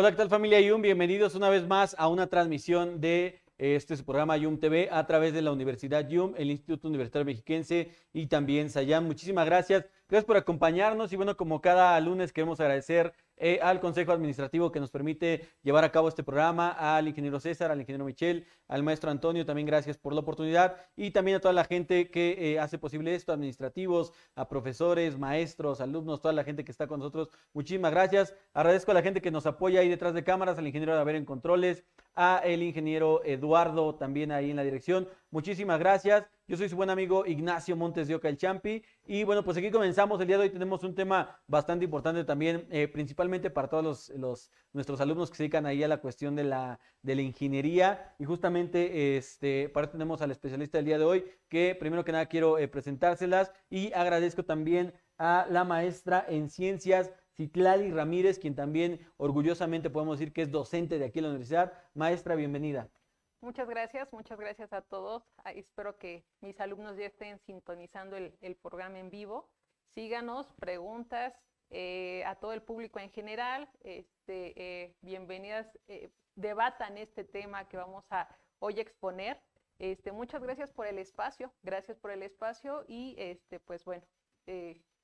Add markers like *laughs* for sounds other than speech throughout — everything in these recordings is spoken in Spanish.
Hola, ¿qué tal familia Yum? Bienvenidos una vez más a una transmisión de este es su programa Yum TV a través de la Universidad Yum, el Instituto Universitario Mexiquense y también Sayam. Muchísimas gracias. Gracias por acompañarnos y bueno, como cada lunes queremos agradecer eh, al Consejo Administrativo que nos permite llevar a cabo este programa, al ingeniero César, al ingeniero Michel, al maestro Antonio, también gracias por la oportunidad y también a toda la gente que eh, hace posible esto, administrativos, a profesores, maestros, alumnos, toda la gente que está con nosotros. Muchísimas gracias. Agradezco a la gente que nos apoya ahí detrás de cámaras, al ingeniero de Haber en Controles, a el ingeniero Eduardo también ahí en la dirección. Muchísimas gracias. Yo soy su buen amigo Ignacio Montes de Oca el Champi. Y bueno, pues aquí comenzamos. El día de hoy tenemos un tema bastante importante también, eh, principalmente para todos los, nuestros alumnos que se dedican ahí a la cuestión de la, de la ingeniería. Y justamente este, para eso tenemos al especialista del día de hoy, que primero que nada quiero eh, presentárselas y agradezco también a la maestra en ciencias Citlali Ramírez, quien también orgullosamente podemos decir que es docente de aquí en la universidad. Maestra, bienvenida. Muchas gracias, muchas gracias a todos. Espero que mis alumnos ya estén sintonizando el, programa en vivo. Síganos, preguntas eh, a todo el público en general. Este, eh, bienvenidas, eh, debatan este tema que vamos a hoy exponer. Este, muchas gracias por el espacio, gracias por el espacio y este, pues bueno,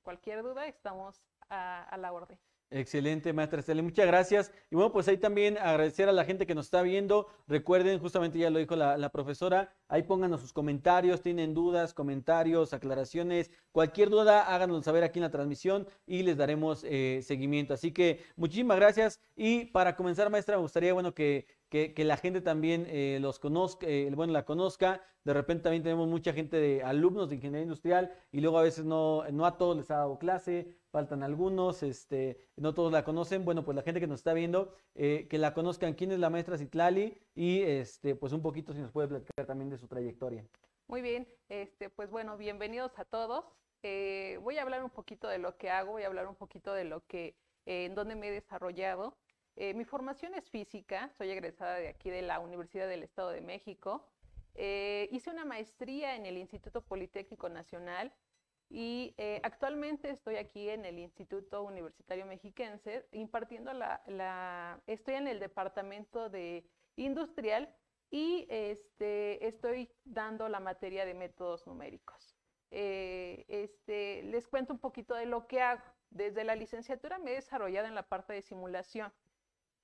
cualquier duda estamos a la orden. Excelente, maestra Estela, muchas gracias. Y bueno, pues ahí también agradecer a la gente que nos está viendo. Recuerden, justamente ya lo dijo la, profesora, ahí pónganos sus comentarios, tienen dudas, comentarios, aclaraciones, cualquier duda, háganos saber aquí en la transmisión y les daremos eh, seguimiento. Así que muchísimas gracias. Y para comenzar, maestra, me gustaría, bueno, que que, la gente también eh, los conozca, eh, bueno, la conozca. De repente también tenemos mucha gente de alumnos de ingeniería industrial y luego a veces no, no a todos les ha dado clase, faltan algunos, este, no todos la conocen. Bueno, pues la gente que nos está viendo, eh, que la conozcan, quién es la maestra Citlali y este, pues un poquito si nos puede platicar también de su trayectoria. Muy bien, este, pues bueno, bienvenidos a todos. voy a hablar un poquito de lo que hago, voy a hablar un poquito de lo que, en dónde me he desarrollado. Eh, mi formación es física, soy egresada de aquí de la Universidad del Estado de México. Eh, hice una maestría en el Instituto Politécnico Nacional y eh, actualmente estoy aquí en el Instituto Universitario Mexiquense impartiendo la, estoy en el departamento de industrial y este, estoy dando la materia de métodos numéricos. este, les cuento un poquito de lo que hago. Desde la licenciatura me he desarrollado en la parte de simulación.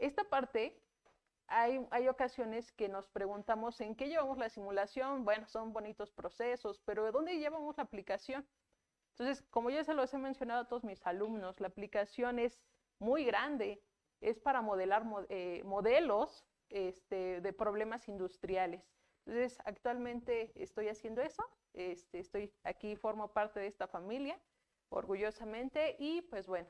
Esta parte, hay, hay, ocasiones que nos preguntamos en qué llevamos la simulación. Bueno, son bonitos procesos, pero ¿de dónde llevamos la aplicación? Entonces, como ya se los he mencionado a todos mis alumnos, la aplicación es muy grande, es para modelar eh, modelos este, de problemas industriales. Entonces, actualmente estoy haciendo eso, este, estoy aquí, formo parte de esta familia, orgullosamente, y pues bueno,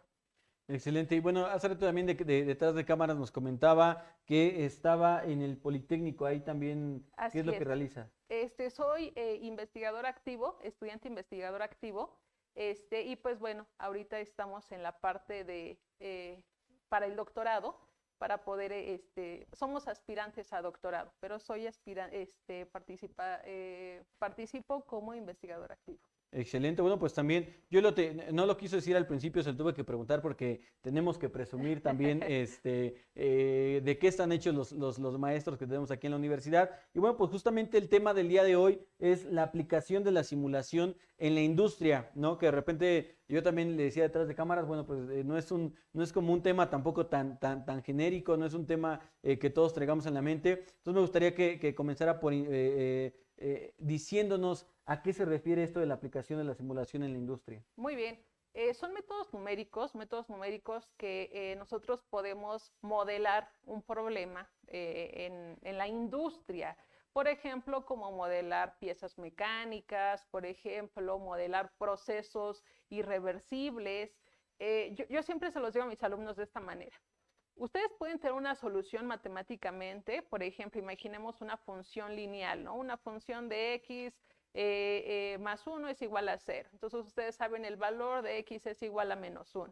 Excelente. Y bueno, hace rato también de, detrás de cámaras nos comentaba que estaba en el Politécnico, ahí también, ¿qué es lo que realiza? Este, soy eh, investigador activo, estudiante investigador activo, este, y pues bueno, ahorita estamos en la parte de, eh, para el doctorado, para poder, este, somos aspirantes a doctorado, pero soy aspirante, este, participa, eh, participo como investigador activo. Excelente. Bueno, pues también yo lo no lo quiso decir al principio, se lo tuve que preguntar porque tenemos que presumir también *laughs* este, eh, de qué están hechos los, los, los, maestros que tenemos aquí en la universidad. Y bueno, pues justamente el tema del día de hoy es la aplicación de la simulación en la industria, ¿no? Que de repente yo también le decía detrás de cámaras, bueno, pues eh, no, es un, no es como un tema tampoco tan, tan, tan genérico, no es un tema eh, que todos traigamos en la mente. Entonces me gustaría que, que comenzara por diciéndonos ¿A qué se refiere esto de la aplicación de la simulación en la industria? Muy bien. Eh, son métodos numéricos, métodos numéricos que eh, nosotros podemos modelar un problema eh, en, la industria. Por ejemplo, como modelar piezas mecánicas, por ejemplo, modelar procesos irreversibles. Yo, yo, siempre se los digo a mis alumnos de esta manera. Ustedes pueden tener una solución matemáticamente, por ejemplo, imaginemos una función lineal, ¿no? Una función de x eh, eh, más 1 es igual a 0. Entonces ustedes saben el valor de x es igual a menos 1.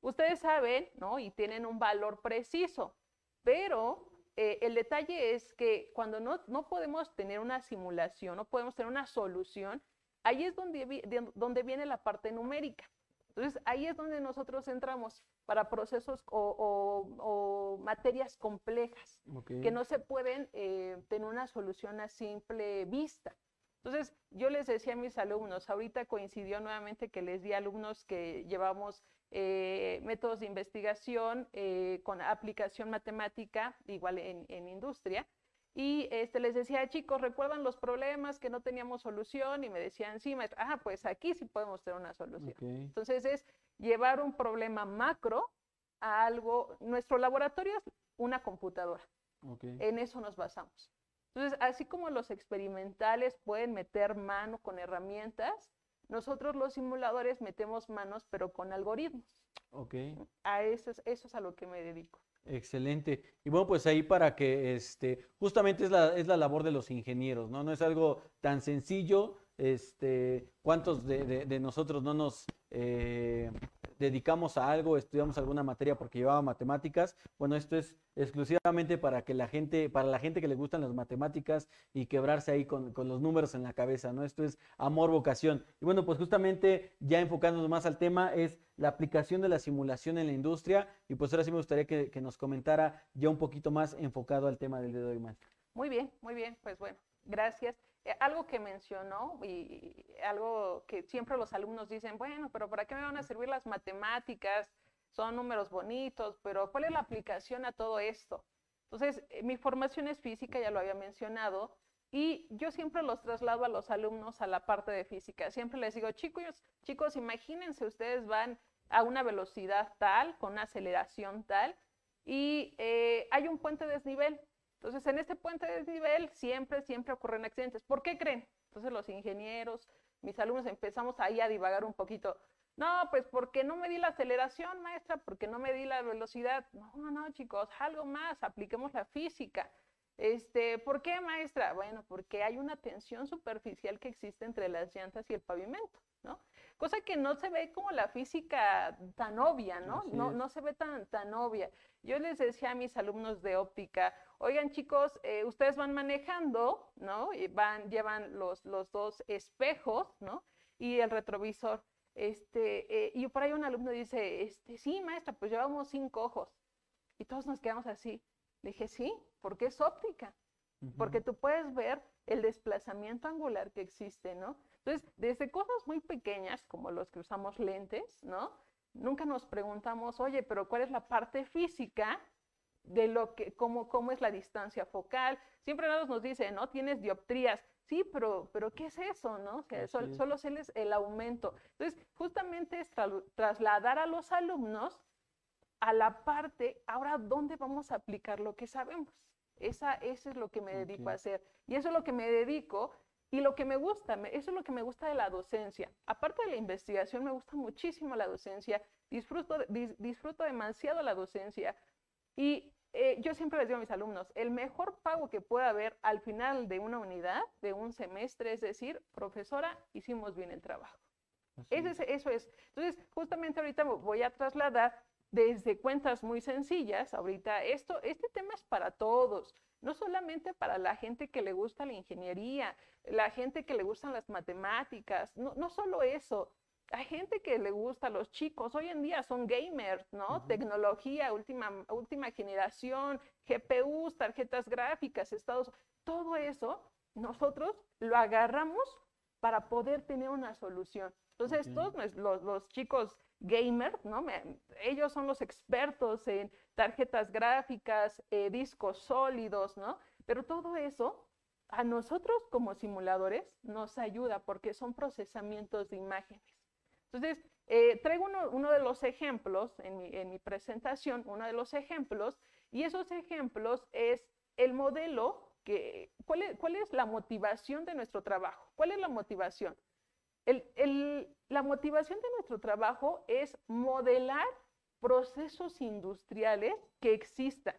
Ustedes saben, ¿no? Y tienen un valor preciso, pero eh, el detalle es que cuando no, no, podemos tener una simulación, no podemos tener una solución, ahí es donde, donde viene la parte numérica. Entonces, ahí es donde nosotros entramos para procesos o, materias complejas que no se pueden eh, tener una solución a simple vista. Entonces, yo les decía a mis alumnos, ahorita coincidió nuevamente que les di alumnos que llevamos eh, métodos de investigación eh, con aplicación matemática, igual en, industria, y este, les decía, chicos, ¿recuerdan los problemas que no teníamos solución? Y me decían, sí, maestra, ah, pues aquí sí podemos tener una solución. Entonces es llevar un problema macro a algo, nuestro laboratorio es una computadora. En eso nos basamos. Entonces, así como los experimentales pueden meter mano con herramientas, nosotros los simuladores metemos manos, pero con algoritmos. Ok. A eso es, eso es a lo que me dedico. Excelente. Y bueno, pues ahí para que, este, justamente es la, es la labor de los ingenieros, ¿no? No es algo tan sencillo, este, ¿cuántos de, de, nosotros no nos eh, dedicamos a algo, estudiamos alguna materia porque llevaba matemáticas. Bueno, esto es exclusivamente para que la gente, para la gente que le gustan las matemáticas y quebrarse ahí con, los números en la cabeza, ¿no? Esto es amor, vocación. Y bueno, pues justamente ya enfocándonos más al tema es la aplicación de la simulación en la industria. Y pues ahora sí me gustaría que, nos comentara ya un poquito más enfocado al tema del dedo de hoy, Muy bien, muy bien. Pues bueno, gracias. Eh, algo que mencionó y algo que siempre los alumnos dicen, bueno, pero ¿para qué me van a servir las matemáticas? Son números bonitos, pero ¿cuál es la aplicación a todo esto? Entonces, eh, mi formación es física, ya lo había mencionado, y yo siempre los traslado a los alumnos a la parte de física. Siempre les digo, chicos, chicos, imagínense, ustedes van a una velocidad tal, con una aceleración tal, y eh, hay un puente de desnivel. Entonces, en este puente de desnivel siempre, siempre ocurren accidentes. ¿Por qué creen? Entonces, los ingenieros, mis alumnos empezamos ahí a divagar un poquito. No, pues porque no me di la aceleración, maestra, porque no me di la velocidad. No, no, no, chicos, algo más, apliquemos la física. Este, ¿Por qué, maestra? Bueno, porque hay una tensión superficial que existe entre las llantas y el pavimento, ¿no? Cosa que no se ve como la física tan obvia, ¿no? No, no, se ve tan, tan obvia. Yo les decía a mis alumnos de óptica, oigan chicos, eh, ustedes van manejando, ¿no? Y van, llevan los, los dos espejos, ¿no? Y el retrovisor. Este, eh, y por ahí un alumno dice, este, sí, maestra, pues llevamos cinco ojos. Y todos nos quedamos así. Le dije, sí, porque es óptica. Porque tú puedes ver el desplazamiento angular que existe, ¿no? Entonces, desde cosas muy pequeñas, como los que usamos lentes, ¿no? Nunca nos preguntamos, oye, pero ¿cuál es la parte física de lo que, cómo, cómo es la distancia focal? Siempre nos dicen, ¿no? Tienes dioptrías. Sí, pero, pero ¿qué es eso, no? solo es el aumento. Entonces, justamente es trasladar a los alumnos a la parte, ahora, ¿dónde vamos a aplicar lo que sabemos? Esa, eso es lo que me dedico a hacer. Y eso es lo que me dedico y lo que me gusta, eso es lo que me gusta de la docencia. Aparte de la investigación, me gusta muchísimo la docencia, disfruto, disfruto demasiado la docencia. Y eh, yo siempre les digo a mis alumnos, el mejor pago que pueda haber al final de una unidad, de un semestre, es decir, profesora, hicimos bien el trabajo. Eso eso es. Entonces, justamente ahorita voy a trasladar desde cuentas muy sencillas, ahorita esto, este tema es para todos no solamente para la gente que le gusta la ingeniería, la gente que le gustan las matemáticas, no, no solo eso, hay gente que le gusta, los chicos hoy en día son gamers, ¿no? Tecnología, última, última generación, GPUs, tarjetas gráficas, estados, todo eso nosotros lo agarramos para poder tener una solución. Entonces, todos los, los, chicos gamers, ¿no? ellos son los expertos en tarjetas gráficas, eh, discos sólidos, ¿no? Pero todo eso a nosotros como simuladores nos ayuda porque son procesamientos de imágenes. Entonces, eh, traigo uno, de los ejemplos en mi, en mi, presentación, uno de los ejemplos, y esos ejemplos es el modelo que, ¿cuál es, cuál es la motivación de nuestro trabajo? ¿Cuál es la motivación? la motivación de nuestro trabajo es modelar procesos industriales que existan.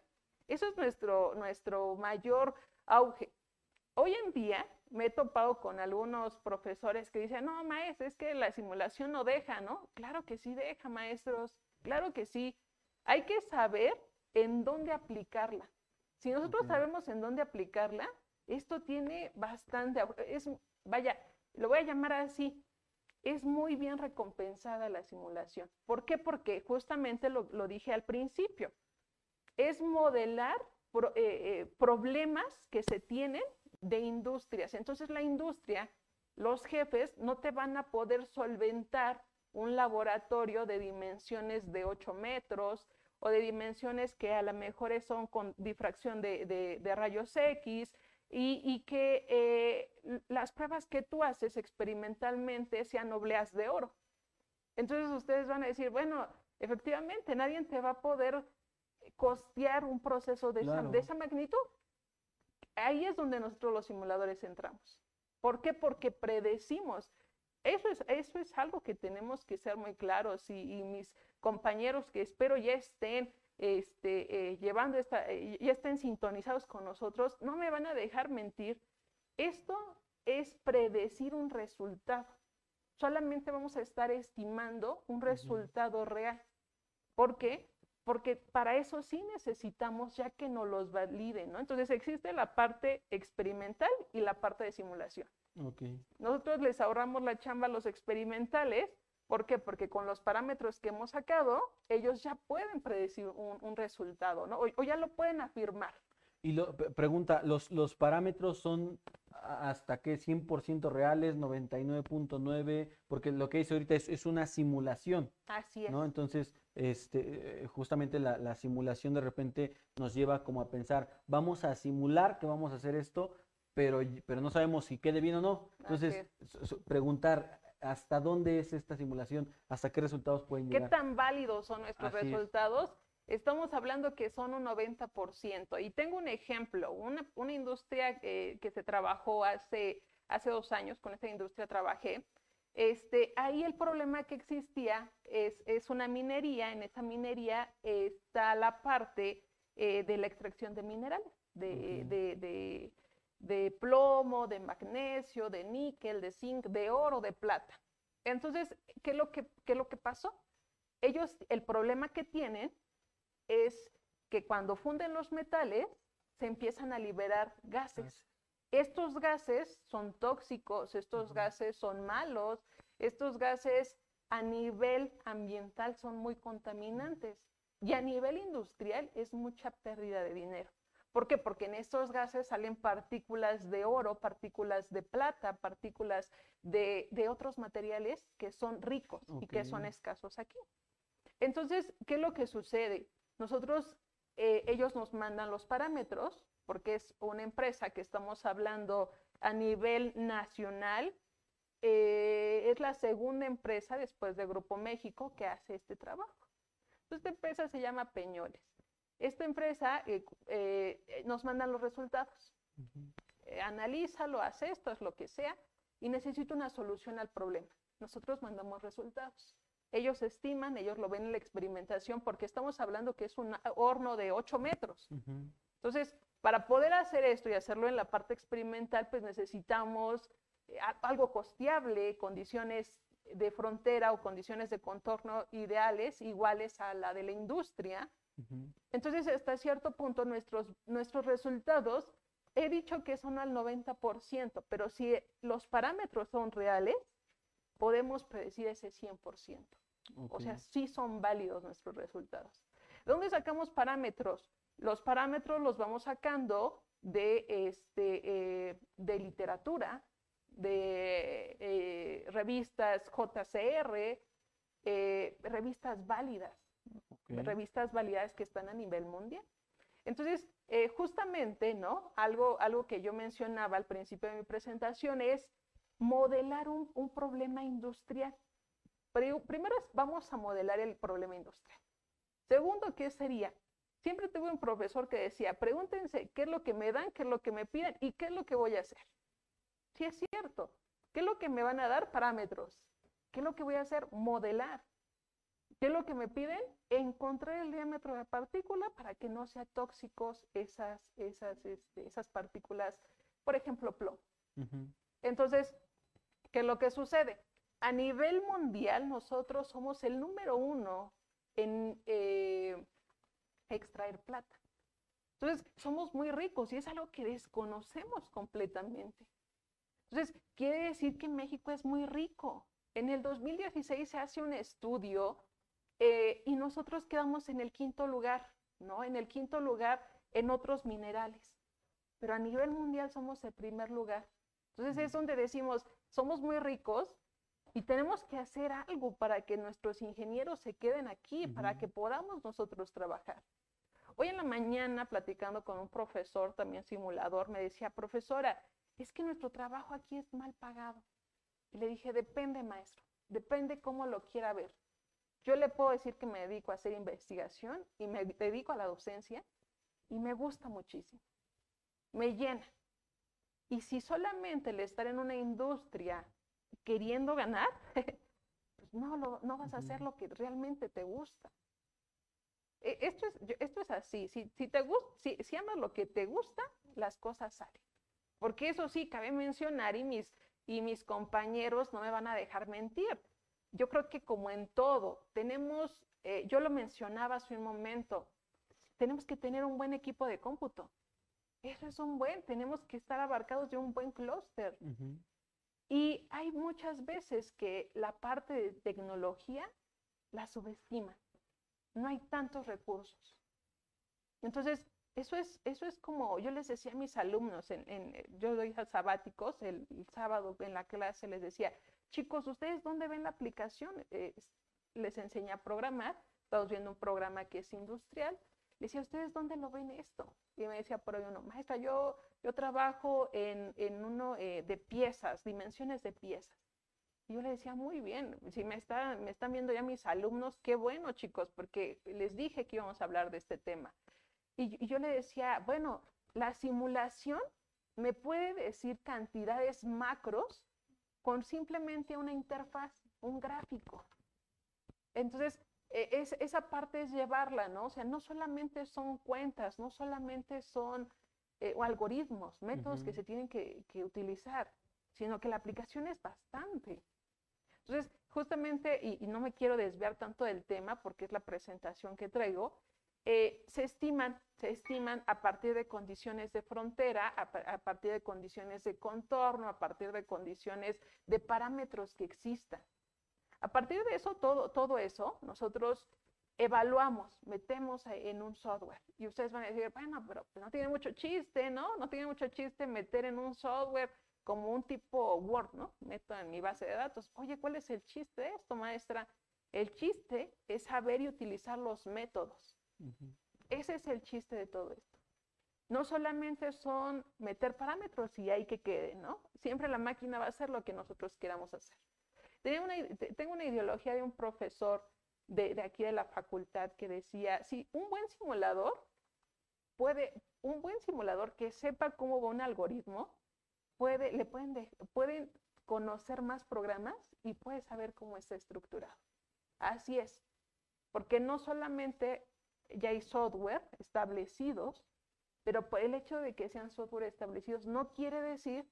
Eso es nuestro, nuestro mayor auge. Hoy en día me he topado con algunos profesores que dicen, no, maestro, es que la simulación no deja, ¿no? Claro que sí deja, maestros, claro que sí. Hay que saber en dónde aplicarla. Si nosotros sabemos en dónde aplicarla, esto tiene bastante, es, vaya, lo voy a llamar así, es muy bien recompensada la simulación. ¿Por qué? Porque justamente lo, dije al principio, es modelar eh, eh, problemas que se tienen de industrias. Entonces la industria, los jefes no te van a poder solventar un laboratorio de dimensiones de 8 metros o de dimensiones que a lo mejor son con difracción de, rayos X y, que eh, las pruebas que tú haces experimentalmente sean obleas de oro. Entonces ustedes van a decir, bueno, efectivamente, nadie te va a poder costear un proceso de, de esa magnitud. Ahí es donde nosotros los simuladores entramos. ¿Por qué? Porque predecimos eso es, eso es algo que tenemos que ser muy claros y, mis compañeros que espero ya estén este, eh, llevando esta, eh, ya estén sintonizados con nosotros, no me van a dejar mentir. Esto es predecir un resultado. Solamente vamos a estar estimando un resultado real. ¿Por qué? Porque para eso sí necesitamos ya que nos los validen, ¿no? Entonces existe la parte experimental y la parte de simulación. Nosotros les ahorramos la chamba a los experimentales. ¿Por qué? Porque con los parámetros que hemos sacado, ellos ya pueden predecir un, resultado, ¿no? O, ya lo pueden afirmar. Y lo, pregunta, ¿los, ¿los parámetros son hasta qué 100% reales, 99.9? Porque lo que dice ahorita es, una simulación. Así es. ¿no? Entonces, este, justamente la, la, simulación de repente nos lleva como a pensar, vamos a simular que vamos a hacer esto, pero, pero no sabemos si quede bien o no. Entonces, preguntar hasta dónde es esta simulación, hasta qué resultados pueden llegar. ¿Qué tan válidos son nuestros resultados? Estamos hablando que son un 90%. Y tengo un ejemplo, una, una industria que, que, se trabajó hace, hace dos años, con esta industria trabajé. Este, ahí el problema que existía es, es una minería, en esa minería está la parte eh, de la extracción de minerales, de, de de plomo, de magnesio, de níquel, de zinc, de oro, de plata. Entonces, ¿qué es lo que, qué es lo que pasó? Ellos, el problema que tienen es que cuando funden los metales, se empiezan a liberar gases. Estos gases son tóxicos, estos gases son malos, estos gases a nivel ambiental son muy contaminantes y a nivel industrial es mucha pérdida de dinero. ¿Por qué? Porque en estos gases salen partículas de oro, partículas de plata, partículas de, otros materiales que son ricos y que son escasos aquí. Entonces, ¿qué es lo que sucede? Nosotros, eh, ellos nos mandan los parámetros, porque es una empresa que estamos hablando a nivel nacional. Eh, es la segunda empresa después de Grupo México que hace este trabajo. esta empresa se llama Peñoles. Esta empresa eh, eh, nos manda los resultados. Eh, analízalo, hace esto, es lo que sea, y necesita una solución al problema. Nosotros mandamos resultados. Ellos estiman, ellos lo ven en la experimentación, porque estamos hablando que es un horno de 8 metros. Entonces, para poder hacer esto y hacerlo en la parte experimental, pues necesitamos algo costeable, condiciones de frontera o condiciones de contorno ideales, iguales a la de la industria, entonces, hasta cierto punto, nuestros, nuestros resultados, he dicho que son al 90%, pero si los parámetros son reales, podemos predecir ese 100%. O sea, sí son válidos nuestros resultados. ¿De dónde sacamos parámetros? Los parámetros los vamos sacando de, este, eh, de literatura, de eh, revistas JCR, eh, revistas válidas revistas validadas que están a nivel mundial. Entonces, justamente, ¿no? Algo, algo que yo mencionaba al principio de mi presentación es modelar un, problema industrial. primero vamos a modelar el problema industrial. Segundo, ¿qué sería? Siempre tuve un profesor que decía, pregúntense qué es lo que me dan, qué es lo que me piden y qué es lo que voy a hacer. Sí es cierto. ¿Qué es lo que me van a dar? Parámetros. ¿Qué es lo que voy a hacer? Modelar. ¿Qué es lo que me piden? Encontrar el diámetro de la partícula para que no sean tóxicos esas, esas, este, esas partículas, por ejemplo, plomo. Entonces, ¿qué es lo que sucede? A nivel mundial, nosotros somos el número uno en eh, extraer plata. Entonces, somos muy ricos y es algo que desconocemos completamente. Entonces, quiere decir que México es muy rico. En el 2016 se hace un estudio eh, y nosotros quedamos en el quinto lugar, ¿no? En el quinto lugar en otros minerales. Pero a nivel mundial somos el primer lugar. Entonces es donde decimos, somos muy ricos y tenemos que hacer algo para que nuestros ingenieros se queden aquí, para que podamos nosotros trabajar. Hoy en la mañana, platicando con un profesor, también simulador, me decía, profesora, es que nuestro trabajo aquí es mal pagado. Y le dije, depende, maestro, depende cómo lo quiera ver. Yo le puedo decir que me dedico a hacer investigación y me dedico a la docencia y me gusta muchísimo. Me llena. Y si solamente el estar en una industria queriendo ganar, *laughs* pues no, no vas a hacer lo que realmente te gusta. E, esto es, esto es así, si, si te si, si amas lo que te gusta, las cosas salen. Porque eso sí, cabe mencionar y mis, y mis compañeros no me van a dejar mentir. Yo creo que como en todo, tenemos, eh, yo lo mencionaba hace un momento, tenemos que tener un buen equipo de cómputo. Eso es un buen, tenemos que estar abarcados de un buen clúster. Y hay muchas veces que la parte de tecnología la subestima. No hay tantos recursos. Entonces, eso es, eso es como yo les decía a mis alumnos, en, yo doy sabáticos, el, sábado en la clase les decía, chicos, ¿ustedes dónde ven la aplicación? les enseñé a programar, estamos viendo un programa que es industrial, les decía, ¿ustedes dónde lo ven esto? Y me decía por ahí uno, maestra, yo, yo trabajo en, en uno eh, de piezas, dimensiones de piezas. Y yo le decía, muy bien, si me, está, me están viendo ya mis alumnos, qué bueno chicos, porque les dije que íbamos a hablar de este tema. Y, yo le decía, bueno, la simulación me puede decir cantidades macros con simplemente una interfaz, un gráfico. Entonces, e, es, esa parte es llevarla, ¿no? O sea, no solamente son cuentas, no solamente son eh, algoritmos, métodos que se tienen que, utilizar, sino que la aplicación es bastante. Entonces, justamente, y, no me quiero desviar tanto del tema porque es la presentación que traigo, eh, se estiman, se estiman a partir de condiciones de frontera, a, partir de condiciones de contorno, a partir de condiciones de parámetros que existan. A partir de eso, todo, todo eso, nosotros evaluamos, metemos en un software. Y ustedes van a decir, bueno, pero no tiene mucho chiste, ¿no? No tiene mucho chiste meter en un software como un tipo Word, ¿no? Meto en mi base de datos. Oye, ¿cuál es el chiste de esto, maestra? El chiste es saber y utilizar los métodos. Ese es el chiste de todo esto. No solamente son meter parámetros y hay que quede, ¿no? Siempre la máquina va a hacer lo que nosotros queramos hacer. Tengo una, tengo una ideología de un profesor de, aquí de la facultad que decía, si un buen simulador puede, un buen simulador que sepa cómo va un algoritmo, puede, le pueden, pueden conocer más programas y puede saber cómo está estructurado. Así es, porque no solamente ya hay software establecidos, pero el hecho de que sean software establecidos no quiere decir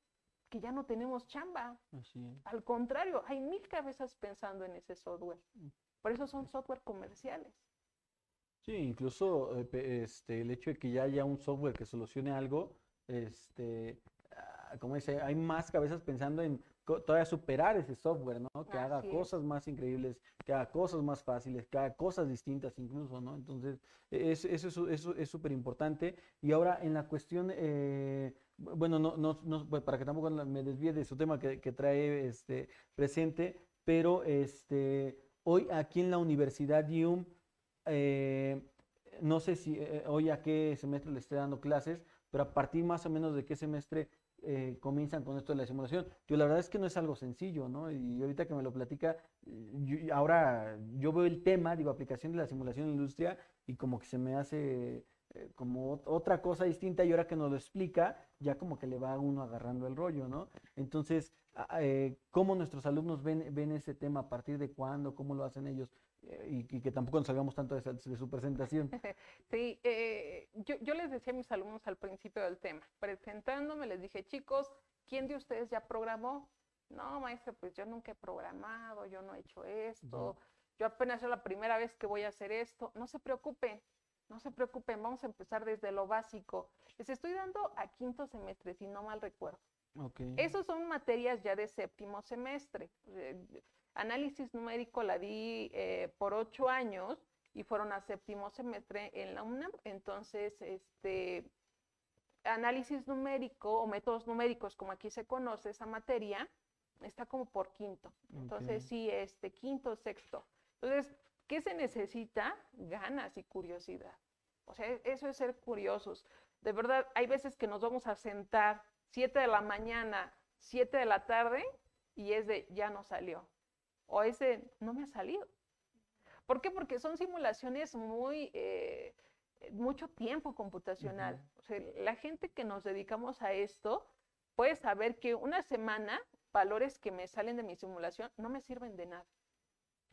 que ya no tenemos chamba. Al contrario, hay mil cabezas pensando en ese software. Por eso son software comerciales. Sí, incluso eh, este, el hecho de que ya haya un software que solucione algo, este, ah, como dice, hay más cabezas pensando en todavía superar ese software, ¿no? Que haga cosas más increíbles, que haga cosas más fáciles, que haga cosas distintas incluso, ¿no? Entonces, eso, eso, es súper importante. Y ahora en la cuestión, eh, bueno, no, no, no, pues, para que tampoco me desvíe de su tema que, trae este, presente, pero este, hoy aquí en la Universidad IUM, eh, no sé si eh, hoy a qué semestre le esté dando clases, pero a partir más o menos de qué semestre eh, comienzan con esto de la simulación. Yo la verdad es que no es algo sencillo, ¿no? Y ahorita que me lo platica, ahora yo veo el tema, digo, aplicación de la simulación en la industria y como que se me hace eh, como otra cosa distinta y ahora que nos lo explica, ya como que le va uno agarrando el rollo, ¿no? Entonces, eh, ¿cómo nuestros alumnos ven, ven ese tema? ¿A partir de cuándo? ¿Cómo lo hacen ellos? Eh, y, que tampoco nos salgamos tanto de, su presentación. *laughs* Sí, yo, yo, les decía a mis alumnos al principio del tema, presentándome les dije, chicos, ¿quién de ustedes ya programó? No, maestra, pues yo nunca he programado, yo no he hecho esto, yo apenas es la primera vez que voy a hacer esto. No se preocupen, no se preocupen, vamos a empezar desde lo básico. Les estoy dando a quinto semestre, si no mal recuerdo. Okay. Esos son materias ya de séptimo semestre. Eh, Análisis numérico la di eh, por ocho años y fueron a séptimo semestre en la UNAM. Entonces, este, análisis numérico o métodos numéricos, como aquí se conoce esa materia, está como por quinto. Entonces, sí, este, quinto, sexto. Entonces, ¿qué se necesita? Ganas y curiosidad. O sea, eso es ser curiosos. De verdad, hay veces que nos vamos a sentar 7 de la mañana, 7 de la tarde, y es de ya no salió. O es de no me ha salido. ¿Por qué? Porque son simulaciones muy, eh, mucho tiempo computacional. O sea, la gente que nos dedicamos a esto puede saber que una semana, valores que me salen de mi simulación no me sirven de nada.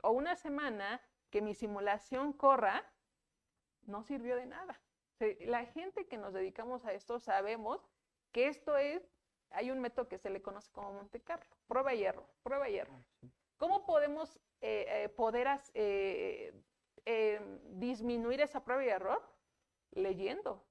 O una semana que mi simulación corra, no sirvió de nada. la gente que nos dedicamos a esto sabemos que esto es, hay un método que se le conoce como Monte Carlo, prueba y error, prueba y error. Ah, ¿Cómo podemos eh, eh, poder eh, disminuir esa prueba y error? Leyendo,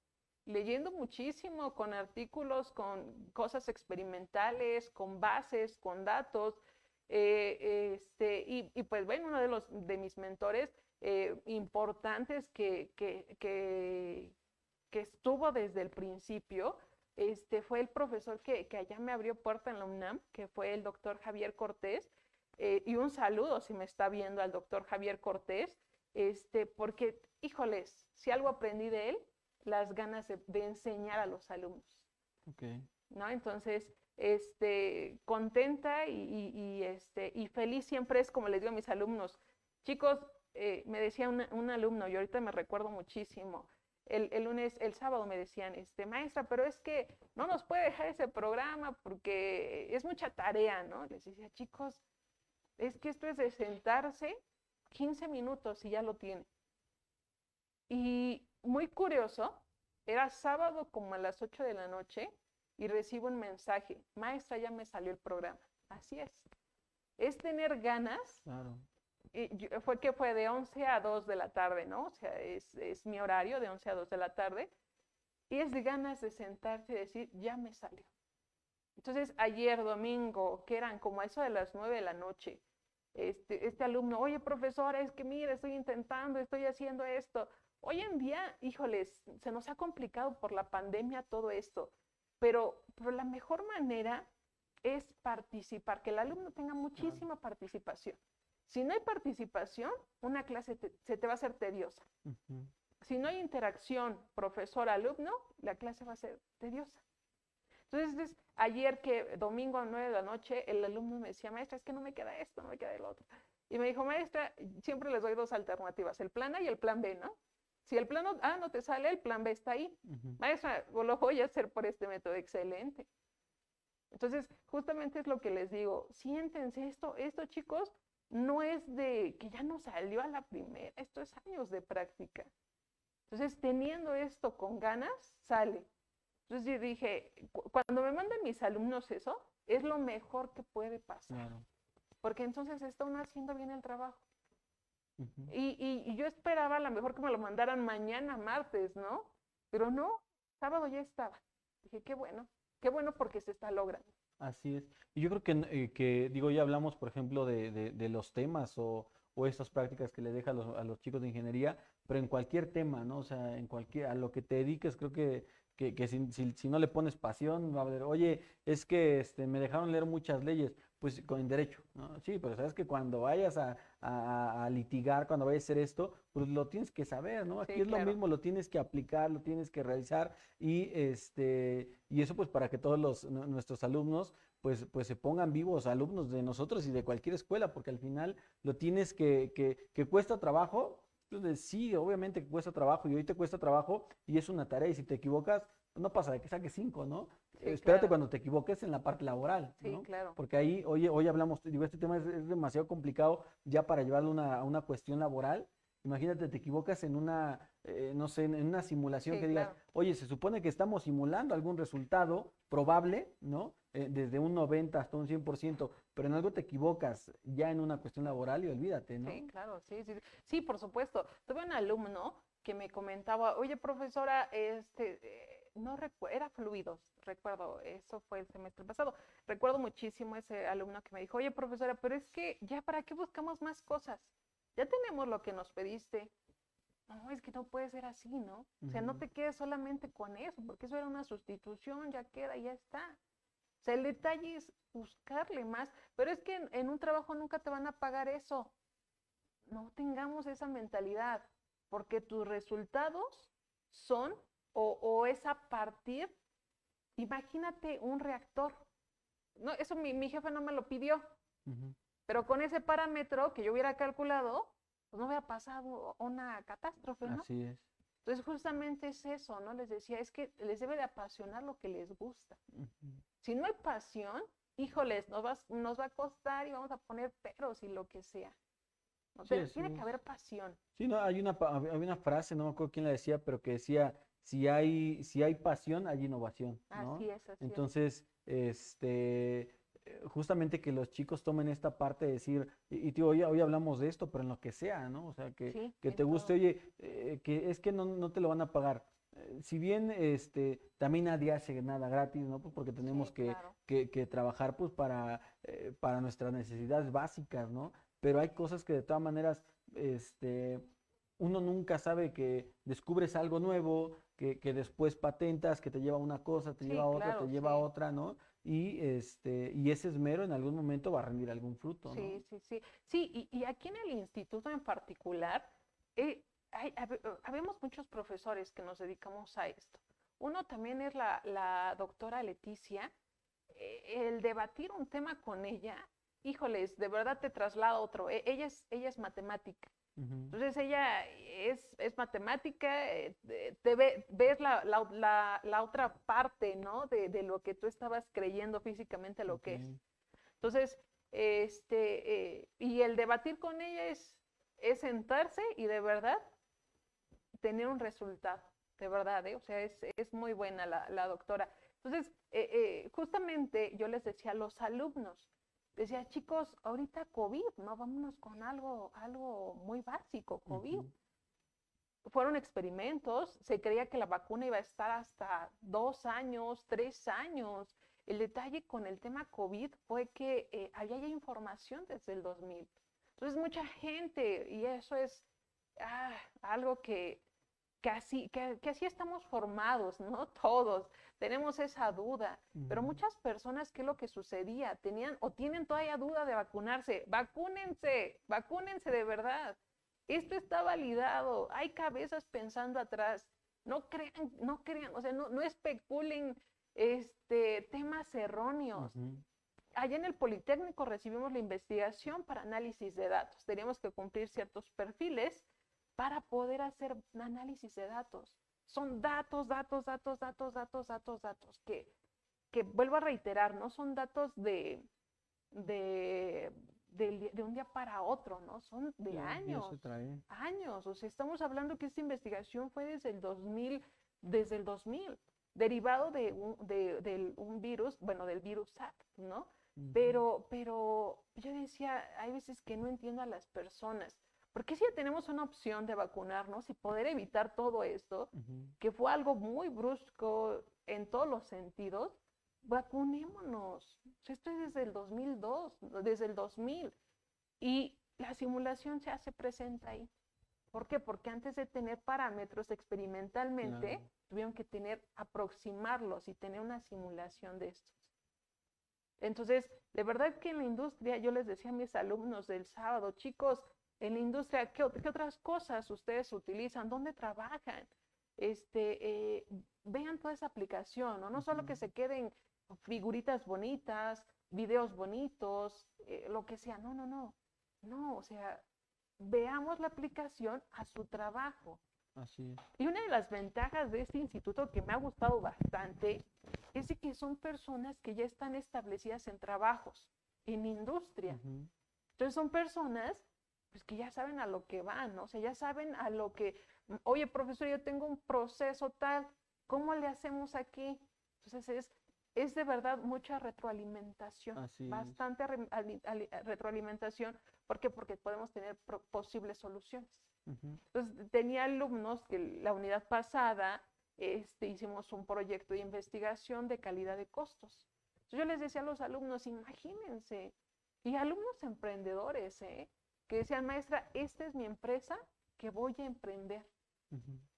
leyendo muchísimo con artículos, con cosas experimentales, con bases, con datos. Este, y, pues bueno, uno de, los, de mis mentores importantes que, que, que, estuvo desde el principio este, fue el profesor que, que, allá me abrió puerta en la UNAM, que fue el doctor Javier Cortés. Eh, y un saludo si me está viendo al doctor Javier Cortés, este, porque, híjoles, si algo aprendí de él, las ganas de, enseñar a los alumnos. ¿No? Entonces, este, contenta y, este, y feliz siempre es como les digo a mis alumnos. Chicos, eh, me decía un alumno, y ahorita me recuerdo muchísimo, el, lunes, el sábado me decían, este, maestra, pero es que no nos puede dejar ese programa porque es mucha tarea, ¿no? Les decía, chicos, es que esto es de sentarse 15 minutos y ya lo tiene. Y muy curioso, era sábado como a las 8 de la noche y recibo un mensaje, maestra, ya me salió el programa. Así es. Es tener ganas claro fue que fue de 11 a 2 de la tarde, ¿no? O sea, es, es, mi horario de 11 a 2 de la tarde. Y es de ganas de sentarse y decir, ya me salió. Entonces, ayer domingo, que eran como eso de las 9 de la noche, este, este alumno, oye, profesora, es que mira, estoy intentando, estoy haciendo esto. Hoy en día, híjoles, se nos ha complicado por la pandemia todo esto, pero, pero la mejor manera es participar, que el alumno tenga muchísima participación. Si no hay participación, una clase se te va a hacer tediosa. Si no hay interacción profesor-alumno, la clase va a ser tediosa. Entonces, ayer que domingo a 9 de la noche, el alumno me decía, maestra, es que no me queda esto, no me queda el otro. Y me dijo, maestra, siempre les doy dos alternativas, el plan A y el plan B, ¿no? Si el plan A no te sale, el plan B está ahí. Maestra, lo voy a hacer por este método, excelente. Entonces, justamente es lo que les digo, siéntense esto, esto chicos, no es de que ya no salió a la primera, esto es años de práctica. Entonces, teniendo esto con ganas, sale. Entonces yo dije, cuando me mandan mis alumnos eso, es lo mejor que puede pasar. Porque entonces está uno haciendo bien el trabajo. Y, y, yo esperaba a lo mejor que me lo mandaran mañana, martes, ¿no? Pero no, sábado ya estaba. Dije, qué bueno, qué bueno porque se está logrando. Así es. Y yo creo que, eh, que digo, ya hablamos, por ejemplo, de, de, los temas o, o, estas prácticas que le deja a los, a los, chicos de ingeniería, pero en cualquier tema, ¿no? O sea, en cualquier, a lo que te dediques, creo que, que, que si, si, si, no le pones pasión, va a ver, oye, es que este, me dejaron leer muchas leyes pues con derecho, ¿no? Sí, pero sabes que cuando vayas a, litigar, cuando vayas a hacer esto, pues lo tienes que saber, ¿no? Aquí es lo mismo, lo tienes que aplicar, lo tienes que realizar y este y eso pues para que todos los nuestros alumnos pues pues se pongan vivos, alumnos de nosotros y de cualquier escuela, porque al final lo tienes que que, que cuesta trabajo, pues sí, obviamente que cuesta trabajo y hoy te cuesta trabajo y es una tarea y si te equivocas, no pasa de que saques cinco, ¿no? Espérate cuando te equivoques en la parte laboral, sí, claro. Porque ahí, hoy, hoy hablamos, digo, este tema es, demasiado complicado ya para llevarlo a una cuestión laboral. Imagínate, te equivocas en una, eh, no sé, en una simulación que digas, oye, se supone que estamos simulando algún resultado probable, ¿no? Eh, desde un 90 hasta un 100%, pero en algo te equivocas ya en una cuestión laboral y olvídate, ¿no? Sí, claro, sí, sí. Sí, por supuesto. Tuve un alumno que me comentaba, oye, profesora, este no recuerdo, era fluidos, recuerdo, eso fue el semestre pasado. Recuerdo muchísimo ese alumno que me dijo, oye profesora, pero es que ya para qué buscamos más cosas, ya tenemos lo que nos pediste. No, es que no puede ser así, ¿no? O sea, no te quedes solamente con eso, porque eso era una sustitución, ya queda, ya está. O sea, el detalle es buscarle más, pero es que en, en un trabajo nunca te van a pagar eso. No tengamos esa mentalidad, porque tus resultados son o, o es a partir, imagínate un reactor. No, eso mi, mi jefe no me lo pidió, Ujú. pero con ese parámetro que yo hubiera calculado, pues no hubiera pasado una catástrofe, ¿no? Así es. Entonces justamente es eso, ¿no? Les decía, es que les debe de apasionar lo que les gusta. Ujú. Si no hay pasión, híjoles, nos va, nos va a costar y vamos a poner peros y lo que sea. ¿no? Sí, Pero tiene que es. haber pasión. Sí, no, hay una, había una frase, no me acuerdo quién la decía, pero que decía, si hay, si hay pasión, hay innovación, ¿no? Así es, así. Entonces, este, eh, justamente que los chicos tomen esta parte de decir, y, y tío, hoy, hoy hablamos de esto, pero en lo que sea, ¿no? O sea, que, Sí, que te guste, oye, eh, que es que no, no te lo van a pagar. Eh, Si bien este, también nadie hace nada gratis, ¿no? Pues porque tenemos Sí, que, claro. que, que trabajar pues para, eh, para nuestras necesidades básicas, ¿no? Pero hay cosas que de todas maneras, este, uno nunca sabe que descubres algo nuevo, que, que después patentas, que te lleva una cosa, te Sí, lleva otra, claro, te lleva sí. otra, ¿no? Y este, y ese esmero en algún momento va a rendir algún fruto, ¿no? Sí, sí, sí. Sí, y, y aquí en el instituto en particular, eh, hay, eh, habemos muchos profesores que nos dedicamos a esto. Uno también es la, la doctora Leticia. Eh, el debatir un tema con ella, híjoles, de verdad te traslada a otro. E- Ella es, ella es matemática. Entonces ella es, es matemática, eh, te- te ve, ves la, la- la- la otra parte, ¿no? De, de lo que tú estabas creyendo físicamente lo que es. Entonces, este, eh, y el debatir con ella es, es sentarse y de verdad tener un resultado, de verdad, ¿eh? O sea, es, es muy buena la, la doctora. Entonces, eh, eh, justamente yo les decía a los alumnos, decía, chicos, ahorita COVID, ¿no? Vámonos con algo, algo muy básico, COVID. Fueron experimentos, se creía que la vacuna iba a estar hasta dos años, tres años. El detalle con el tema COVID fue que eh, había ya información desde el 2000. Entonces mucha gente, y eso es ah, algo que, que, así, que, que así estamos formados, *laughs* ¿no? Todos tenemos esa duda, pero muchas personas, ¿qué es lo que sucedía? Tenían o tienen todavía duda de vacunarse. Vacúnense, vacúnense de verdad. Esto está validado. Hay cabezas pensando atrás. No crean, no crean, o sea, no, no especulen este, temas erróneos. Ujú. Allá en el Politécnico recibimos la investigación para análisis de datos. Teníamos que cumplir ciertos perfiles para poder hacer análisis de datos. Son datos, datos, datos, datos, datos, datos, datos, que, que vuelvo a reiterar, no son datos de, de, de un día para otro, ¿no? Son de Ya- años años. O sea, estamos hablando que esta investigación fue desde el 2000, desde el 2000, derivado de un, de, un virus, bueno, del virus SARS, ¿no? Pero, pero yo decía, hay veces que no entiendo a las personas. ¿Por qué si ya tenemos una opción de vacunarnos y poder evitar todo esto, que fue algo muy brusco en todos los sentidos, vacunémonos. Esto es desde el 2002, desde el 2000. Y la simulación se hace presente ahí. ¿Por qué? Porque antes de tener parámetros experimentalmente, Claro. tuvieron que tener, aproximarlos y tener una simulación de estos. Entonces, de verdad que en la industria, yo les decía a mis alumnos del sábado, chicos, en la industria, ¿qué, ot- qué otras cosas ustedes utilizan? ¿Dónde trabajan? Este, eh, vean toda esa aplicación, ¿no? No solo que se queden figuritas bonitas, videos bonitos, eh, lo que sea. No, no, no. No, o sea, veamos la aplicación a su trabajo. Así es. Y una de las ventajas de este instituto que me ha gustado bastante es de que son personas que ya están establecidas en trabajos, en industria. Entonces son personas pues, que ya saben a lo que van, ¿no? O sea, ya saben a lo que, oye, profesor, yo tengo un proceso tal, ¿cómo le hacemos aquí? Entonces es, es de verdad mucha retroalimentación, Así bastante re- ali- ali- retroalimentación. ¿Por qué? Porque podemos tener pro- posibles soluciones. Entonces, tenía alumnos que la unidad pasada este, hicimos un proyecto de investigación de calidad de costos. Entonces yo les decía a los alumnos, imagínense, y alumnos emprendedores, ¿eh? Que decían, maestra, esta es mi empresa que voy a emprender.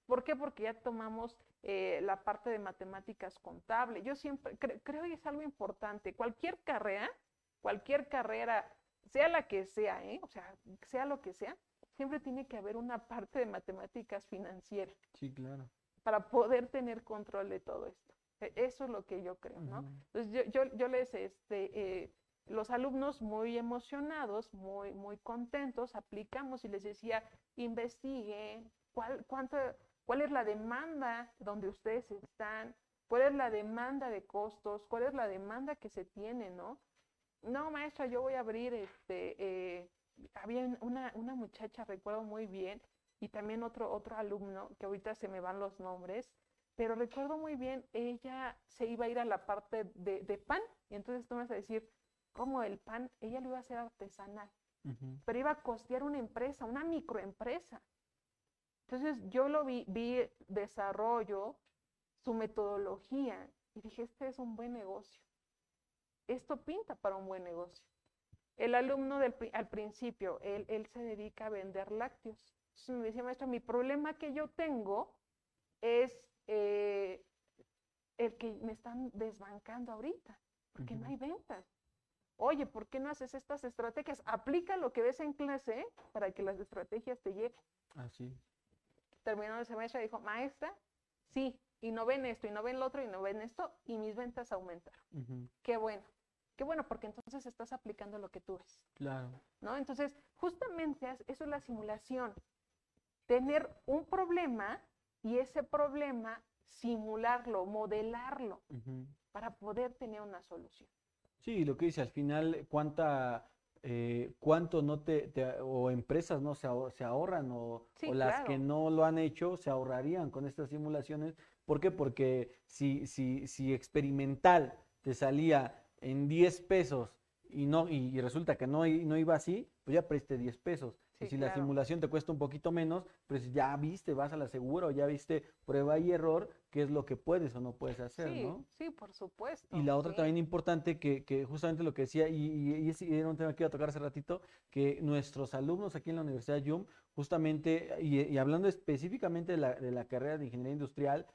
¿Por qué? Porque ya tomamos eh, la parte de matemáticas contable. Yo siempre creo que es algo importante. Cualquier carrera, cualquier carrera, sea la que sea, ¿eh? o sea, sea lo que sea, siempre tiene que haber una parte de matemáticas financieras. Sí, claro. Para poder tener control de todo esto. E, eso es lo que yo creo, ¿no? Entonces yo, yo, les, este, eh, los alumnos muy emocionados, muy, muy contentos, aplicamos y les decía, investiguen cuál, cuánto, cuál es la demanda donde ustedes están, cuál es la demanda de costos, cuál es la demanda que se tiene, ¿no? No, maestra, yo voy a abrir, este, eh, había una, una muchacha, recuerdo muy bien, y también otro, otro alumno, que ahorita se me van los nombres, pero recuerdo muy bien, ella se iba a ir a la parte de, de pan, y entonces tú me vas a decir, ¿cómo el pan? Ella lo iba a hacer artesanal, pero iba a costear una empresa, una microempresa. Entonces yo lo vi, vi desarrollo, su metodología, y dije, este es un buen negocio. Esto pinta para un buen negocio. El alumno del, al principio, él, él se dedica a vender lácteos. Entonces me decía, maestro, mi problema que yo tengo es eh, el que me están desbancando ahorita, porque no hay ventas. Oye, ¿por qué no haces estas estrategias? Aplica lo que ves en clase para que las estrategias te lleguen. Así. Terminó el semestre y dijo, maestra, sí, y no ven esto, y no ven lo otro, y no ven esto, y mis ventas aumentaron. Qué bueno. Qué bueno, porque entonces estás aplicando lo que tú ves. Claro. ¿No? Entonces, justamente eso es la simulación. Tener un problema y ese problema simularlo, modelarlo, para poder tener una solución. Sí, lo que dice al final, cuánta, eh, cuánto no te, o empresas no se, se ahorran o, las que no lo han hecho se ahorrarían con estas simulaciones. ¿Por qué? Porque si, si, si experimental te salía en 10 pesos y no y resulta que no, no iba así, pues ya preste 10 pesos y si la simulación te cuesta un poquito menos, pues ya viste, vas a la segura o ya viste prueba y error, qué es lo que puedes o no puedes hacer, sí, ¿no? Sí, por supuesto. Y la otra también importante, que, que, justamente lo que decía, y, y, y, era un tema que iba a tocar hace ratito, que nuestros alumnos aquí en la Universidad YUM, justamente, y, hablando específicamente de la, de la carrera de Ingeniería Industrial,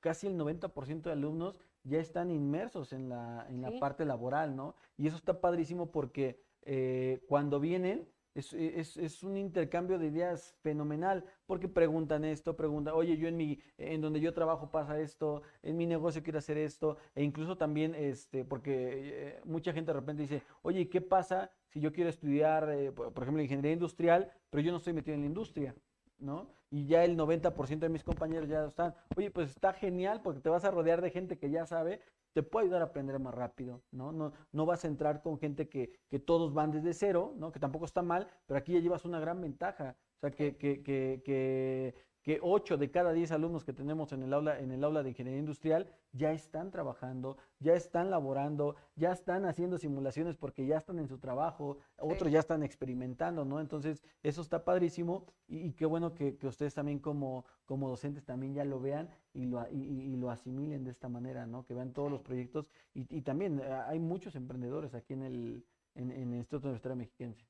casi el 90% de alumnos ya están inmersos en la, en la parte laboral, ¿no? Y eso está padrísimo porque eh, cuando vienen es, es, un intercambio de ideas fenomenal, porque preguntan esto, preguntan, oye, yo en mi, en donde yo trabajo pasa esto, en mi negocio quiero hacer esto, e incluso también, este, porque eh, mucha gente de repente dice, oye, ¿qué pasa si yo quiero estudiar, eh, por, ejemplo, ingeniería industrial, pero yo no estoy metido en la industria? ¿no? Y ya el 90% de mis compañeros ya están, oye, pues está genial porque te vas a rodear de gente que ya sabe, te puede ayudar a aprender más rápido, ¿no? No, no vas a entrar con gente que, que todos van desde cero, ¿no? Que tampoco está mal, pero aquí ya llevas una gran ventaja. O sea, que, que, que, que que 8 de cada 10 alumnos que tenemos en el aula, en el aula de ingeniería industrial ya están trabajando, ya están laborando, ya están haciendo simulaciones porque ya están en su trabajo, otros ya están experimentando, ¿no? Entonces, eso está padrísimo y, qué bueno que, ustedes también como, como docentes también ya lo vean y lo, y, lo asimilen de esta manera, ¿no? Que vean todos los proyectos y, también eh, hay muchos emprendedores aquí en el, en, en el Instituto Universitario Mexiquense.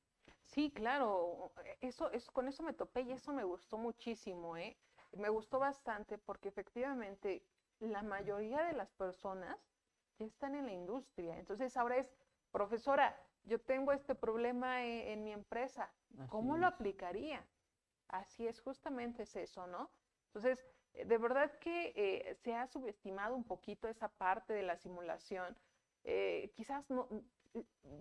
Sí, claro, eso, eso, con eso me topé y eso me gustó muchísimo, ¿eh? Me gustó bastante porque efectivamente la mayoría de las personas ya están en la industria. Entonces ahora es, profesora, yo tengo este problema e, en, mi empresa, ¿cómo lo aplicaría? Así es, justamente es eso, ¿no? Entonces, eh, de verdad que eh, se ha subestimado un poquito esa parte de la simulación. Eh, quizás no,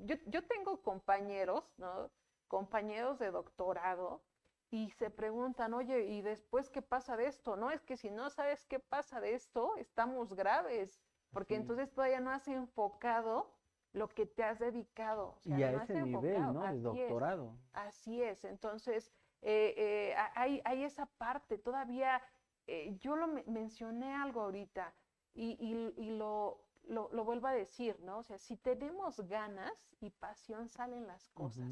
yo, yo tengo compañeros, ¿no? Compañeros de doctorado y se preguntan, oye, ¿y después qué pasa de esto? No, es que si no sabes qué pasa de esto, estamos graves, porque entonces todavía no has enfocado lo que te has dedicado. y a ese nivel, ¿no? De doctorado. así es, entonces eh, eh, hay, hay, esa parte, todavía, eh, yo lo mencioné algo ahorita y, y, lo, lo, lo, vuelvo a decir, ¿no? O sea, si tenemos ganas y pasión, salen las cosas.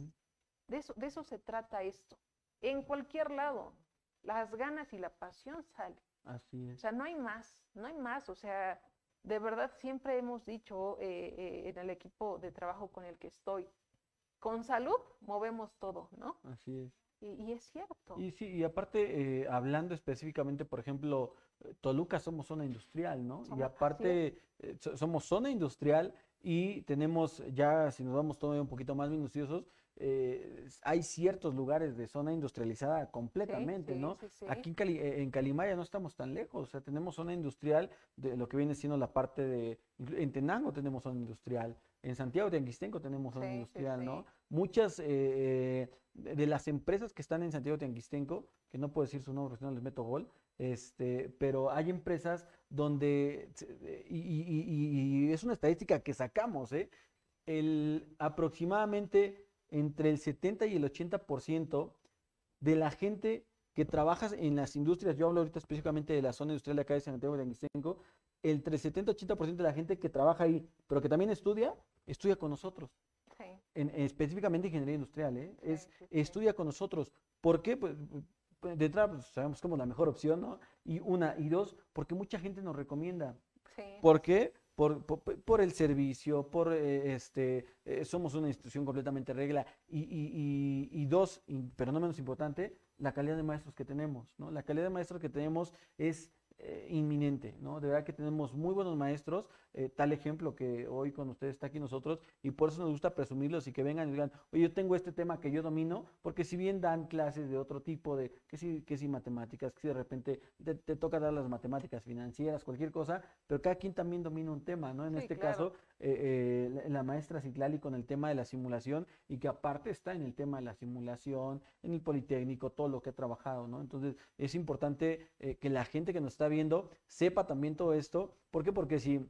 De eso, de eso se trata esto. En cualquier lado, las ganas y la pasión salen. Así O sea, no hay más, no hay más. O sea, de verdad siempre hemos dicho eh, eh, en el equipo de trabajo con el que estoy, con salud movemos todo, ¿no? Así es. Y, y es cierto. Y sí, y aparte, eh, hablando específicamente, por ejemplo, Toluca somos zona industrial, ¿no? Y Somos- aparte, so- somos zona industrial y tenemos ya, si nos vamos todavía un poquito más minuciosos, eh, hay ciertos lugares de zona industrializada completamente, sí, ¿no? sí. Aquí en, Cali- eh, en Calimaya no estamos tan lejos, o sea, tenemos zona industrial de lo que viene siendo la parte de, en Tenango tenemos zona industrial, en Santiago de Anguistenco tenemos zona industrial, ¿no? Muchas eh, de las empresas que están en Santiago de Anguistenco, que no puedo decir su nombre, si no les meto gol, este, pero hay empresas donde, y, y- y- y es una estadística que sacamos, ¿eh? El, aproximadamente entre el 70 y el 80% de la gente que trabaja en las industrias, yo hablo ahorita específicamente de la zona industrial de acá de Santiago de Anguistenco, el entre 70-80% de la gente que trabaja ahí, pero que también estudia, estudia con nosotros Sí, en, específicamente ingeniería industrial, ¿eh? Sí, Es, sí, estudia con nosotros. ¿Por qué? Pues, pues, de entrada, pues, sabemos somos la mejor opción, ¿no? Y una, y dos, porque mucha gente nos recomienda. sí. ¿Por qué? Por, por, el servicio, por eh, este, eh, somos una institución completamente regla. Y, y- y- dos, pero no menos importante, la calidad de maestros que tenemos, ¿no? La calidad de maestros que tenemos es eh, inminente, ¿no? De verdad que tenemos muy buenos maestros, eh, tal ejemplo que hoy con ustedes está aquí nosotros, y por eso nos gusta presumirlos y que vengan y digan, oye, yo tengo este tema que yo domino, porque si bien dan clases de otro tipo, de que si, que si matemáticas, que si de repente te, te toca dar las matemáticas financieras, cualquier cosa, pero cada quien también domina un tema, ¿no? En Sí, este claro. caso, eh, eh, la, maestra Citlali con el tema de la simulación y que aparte está en el tema de la simulación, en el Politécnico, todo lo que ha trabajado, ¿no? Entonces es importante eh, que la gente que nos está viendo sepa también todo esto. ¿Por qué? Porque si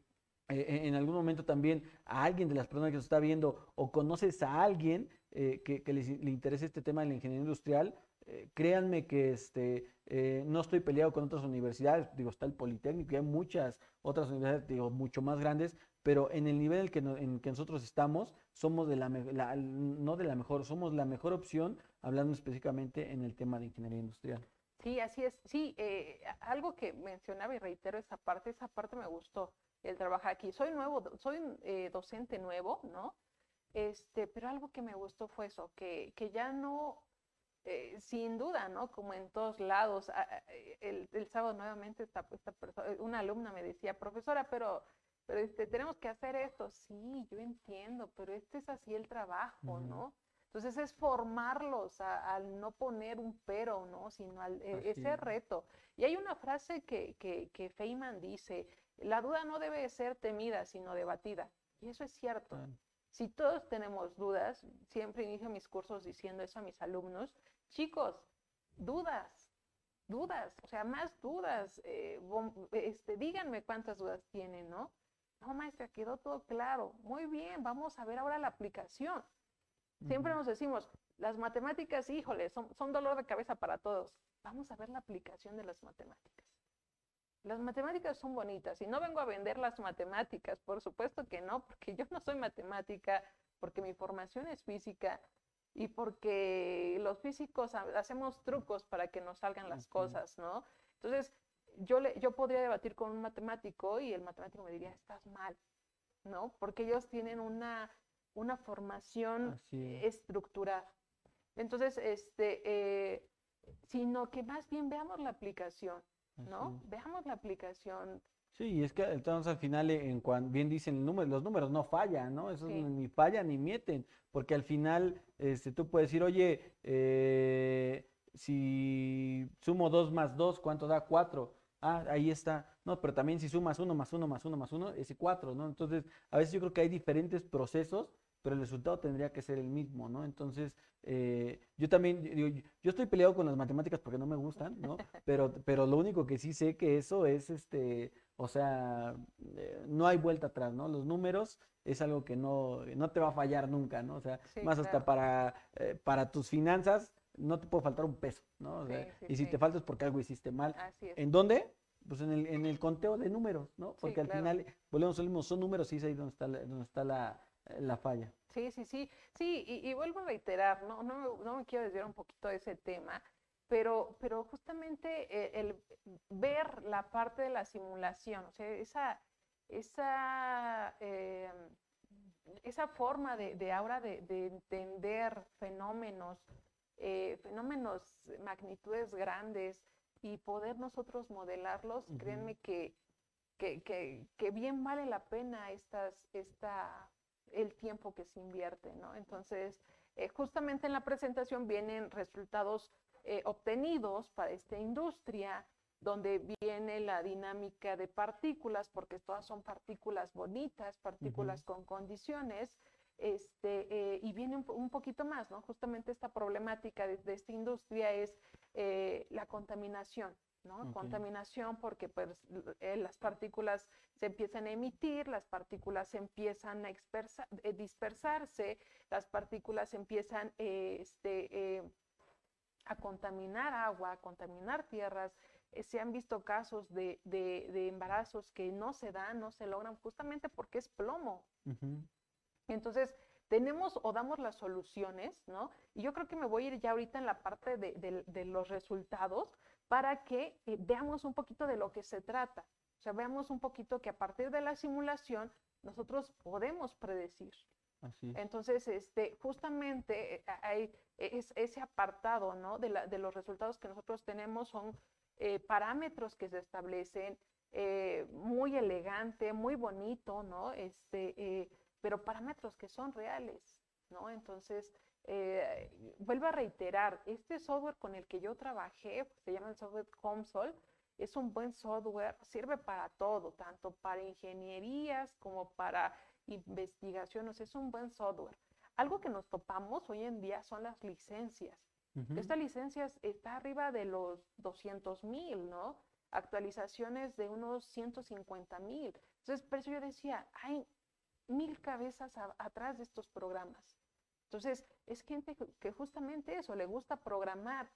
en algún momento también a alguien de las personas que nos está viendo o conoces a alguien que, le interese este tema de la ingeniería industrial, créanme que este, no estoy peleado con otras universidades, digo, está el Politécnico y hay muchas otras universidades, digo, mucho más grandes, pero en el nivel en que, no- en que nosotros estamos, somos de la, la- no de la mejor, somos la mejor opción, hablando específicamente en el tema de ingeniería industrial. Sí, así es. Sí, eh, algo que mencionaba y reitero esa parte, esa parte me gustó, el trabajar aquí. Soy nuevo, soy eh, docente nuevo, ¿no? Este, pero algo que me gustó fue eso, que, que ya no, eh, sin duda, ¿no? Como en todos lados, el, el sábado nuevamente esta, esta perso- eh, una alumna me decía, profesora, pero, pero este, tenemos que hacer esto. Sí, yo entiendo, pero este es así el trabajo, Ujú. ¿no? Entonces es formarlos al no poner un pero, ¿no? Sino al e- ese es. reto. Y hay una frase que, que, que Feynman dice, la duda no debe ser temida, sino debatida. Y eso es cierto. Si todos tenemos dudas, siempre inicio mis cursos diciendo eso a mis alumnos, chicos, dudas, dudas, o sea, más dudas, eh, este, díganme cuántas dudas tienen, ¿no? No, maestra, quedó todo claro. Muy bien, vamos a ver ahora la aplicación. Siempre nos decimos, las matemáticas, híjole, son, son dolor de cabeza para todos. Vamos a ver la aplicación de las matemáticas. Las matemáticas son bonitas y no vengo a vender las matemáticas, por supuesto que no, porque yo no soy matemática, porque mi formación es física y porque los físicos ha- hacemos trucos para que nos salgan las cosas, ¿no? Entonces, yo, le, yo podría debatir con un matemático y el matemático me diría, estás mal, ¿no? Porque ellos tienen una, una formación es. estructurada. Entonces, este, eh, sino que más bien veamos la aplicación, ¿no? Veamos la aplicación. Sí, y es que entonces al final, eh, en cuan- bien dicen el número, los números no fallan, ¿no? Eso Sí. ni fallan ni mienten, porque al final este, tú puedes decir, oye, eh, si sumo 2 más 2, ¿cuánto da? 4. Ah, ahí está. No, pero también si sumas 1 más 1 más 1 más 1, ese 4, ¿no? Entonces, a veces yo creo que hay diferentes procesos, pero el resultado tendría que ser el mismo, ¿no? Entonces, eh, yo también, digo, yo estoy peleado con las matemáticas porque no me gustan, ¿no? *laughs* Pero, pero lo único que sí sé que eso es, este, o sea, eh, no hay vuelta atrás, ¿no? Los números es algo que no, no te va a fallar nunca, ¿no? O sea, Sí, más hasta para, eh, para tus finanzas no te puede faltar un peso, ¿no? O sea, Sí, sí, y si sí. te falta es porque algo hiciste mal. Así es. ¿En dónde? Pues en el, en el conteo de números, ¿no? Porque al claro. final, volvemos al mismo, son números y es ahí donde está la, donde está la, la falla. Sí, sí, sí. Sí, y, y vuelvo a reiterar, no, no, me- no me quiero desviar un poquito de ese tema. pero, pero justamente eh, el, ver la parte de la simulación, o sea, esa, esa, eh, esa forma de, de ahora de, de entender fenómenos, eh, fenómenos, magnitudes grandes y poder nosotros modelarlos, Ujú. créanme que, que, que, que bien vale la pena estas, esta, el tiempo que se invierte, ¿no? Entonces, eh, justamente en la presentación vienen resultados eh, obtenidos para esta industria, donde viene la dinámica de partículas, porque todas son partículas bonitas, partículas con condiciones, este, eh, y viene un, po- un poquito más, ¿no? Justamente esta problemática de, de esta industria es eh, la contaminación, ¿no? Contaminación porque pues, eh, las partículas se empiezan a emitir, las partículas empiezan a expersa- eh, dispersarse, las partículas empiezan este, a contaminar agua, a contaminar tierras. Se han visto casos de, de- de embarazos que no se dan, no se logran, justamente porque es plomo. Entonces, tenemos o damos las soluciones, ¿no? Y yo creo que me voy a ir ya ahorita en la parte de, de- de los resultados para que eh, veamos un poquito de lo que se trata. O sea, veamos un poquito que a partir de la simulación nosotros podemos predecir. Así es. Entonces, este, justamente eh, hay es, ese apartado, ¿no? De, la- de los resultados que nosotros tenemos son eh, parámetros que se establecen, eh, muy elegante, muy bonito, ¿no? Este, eh, pero parámetros que son reales, ¿no? Entonces, eh, vuelvo a reiterar, este software con el que yo trabajé, se llama el software Comsol, es un buen software, sirve para todo, tanto para ingenierías como para sea, es un buen software. Algo que nos topamos hoy en día son las licencias. Ujú. Esta licencia está arriba de los 200 mil, ¿no? Actualizaciones de unos 150 mil. Entonces, por eso yo decía, hay mil cabezas a- atrás de estos programas. Entonces, es gente que- justamente eso, le gusta programar,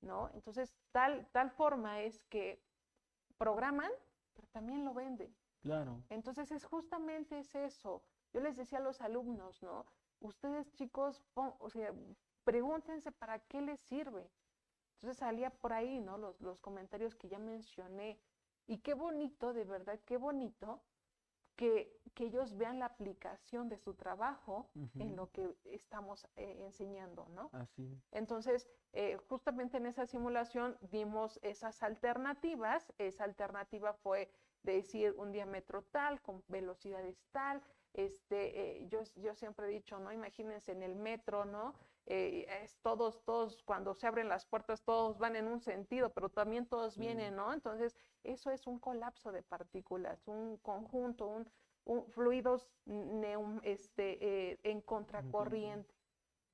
¿no? Entonces, tal, tal forma es que programan, pero también lo venden. Claro. Entonces es justamente es eso. Yo les decía a los alumnos, ¿no? Ustedes chicos, pon- o sea, pregúntense para qué les sirve. Entonces salía por ahí, ¿no? Los, los comentarios que ya mencioné. Y qué bonito, de verdad, qué bonito que, que ellos vean la aplicación de su trabajo en lo que estamos eh, enseñando, ¿no? Así es. Entonces, eh, justamente en esa simulación dimos esas alternativas. Esa alternativa fue decir un diámetro tal, con velocidades tal. Este, eh, yo, yo siempre he dicho, ¿no? Imagínense en el metro, ¿no? Eh, es todos, todos, cuando se abren las puertas, todos van en un sentido, pero también todos vienen, ¿no? Entonces, eso es un colapso de partículas, un conjunto, un, un fluidos neum- este, eh, en contracorriente.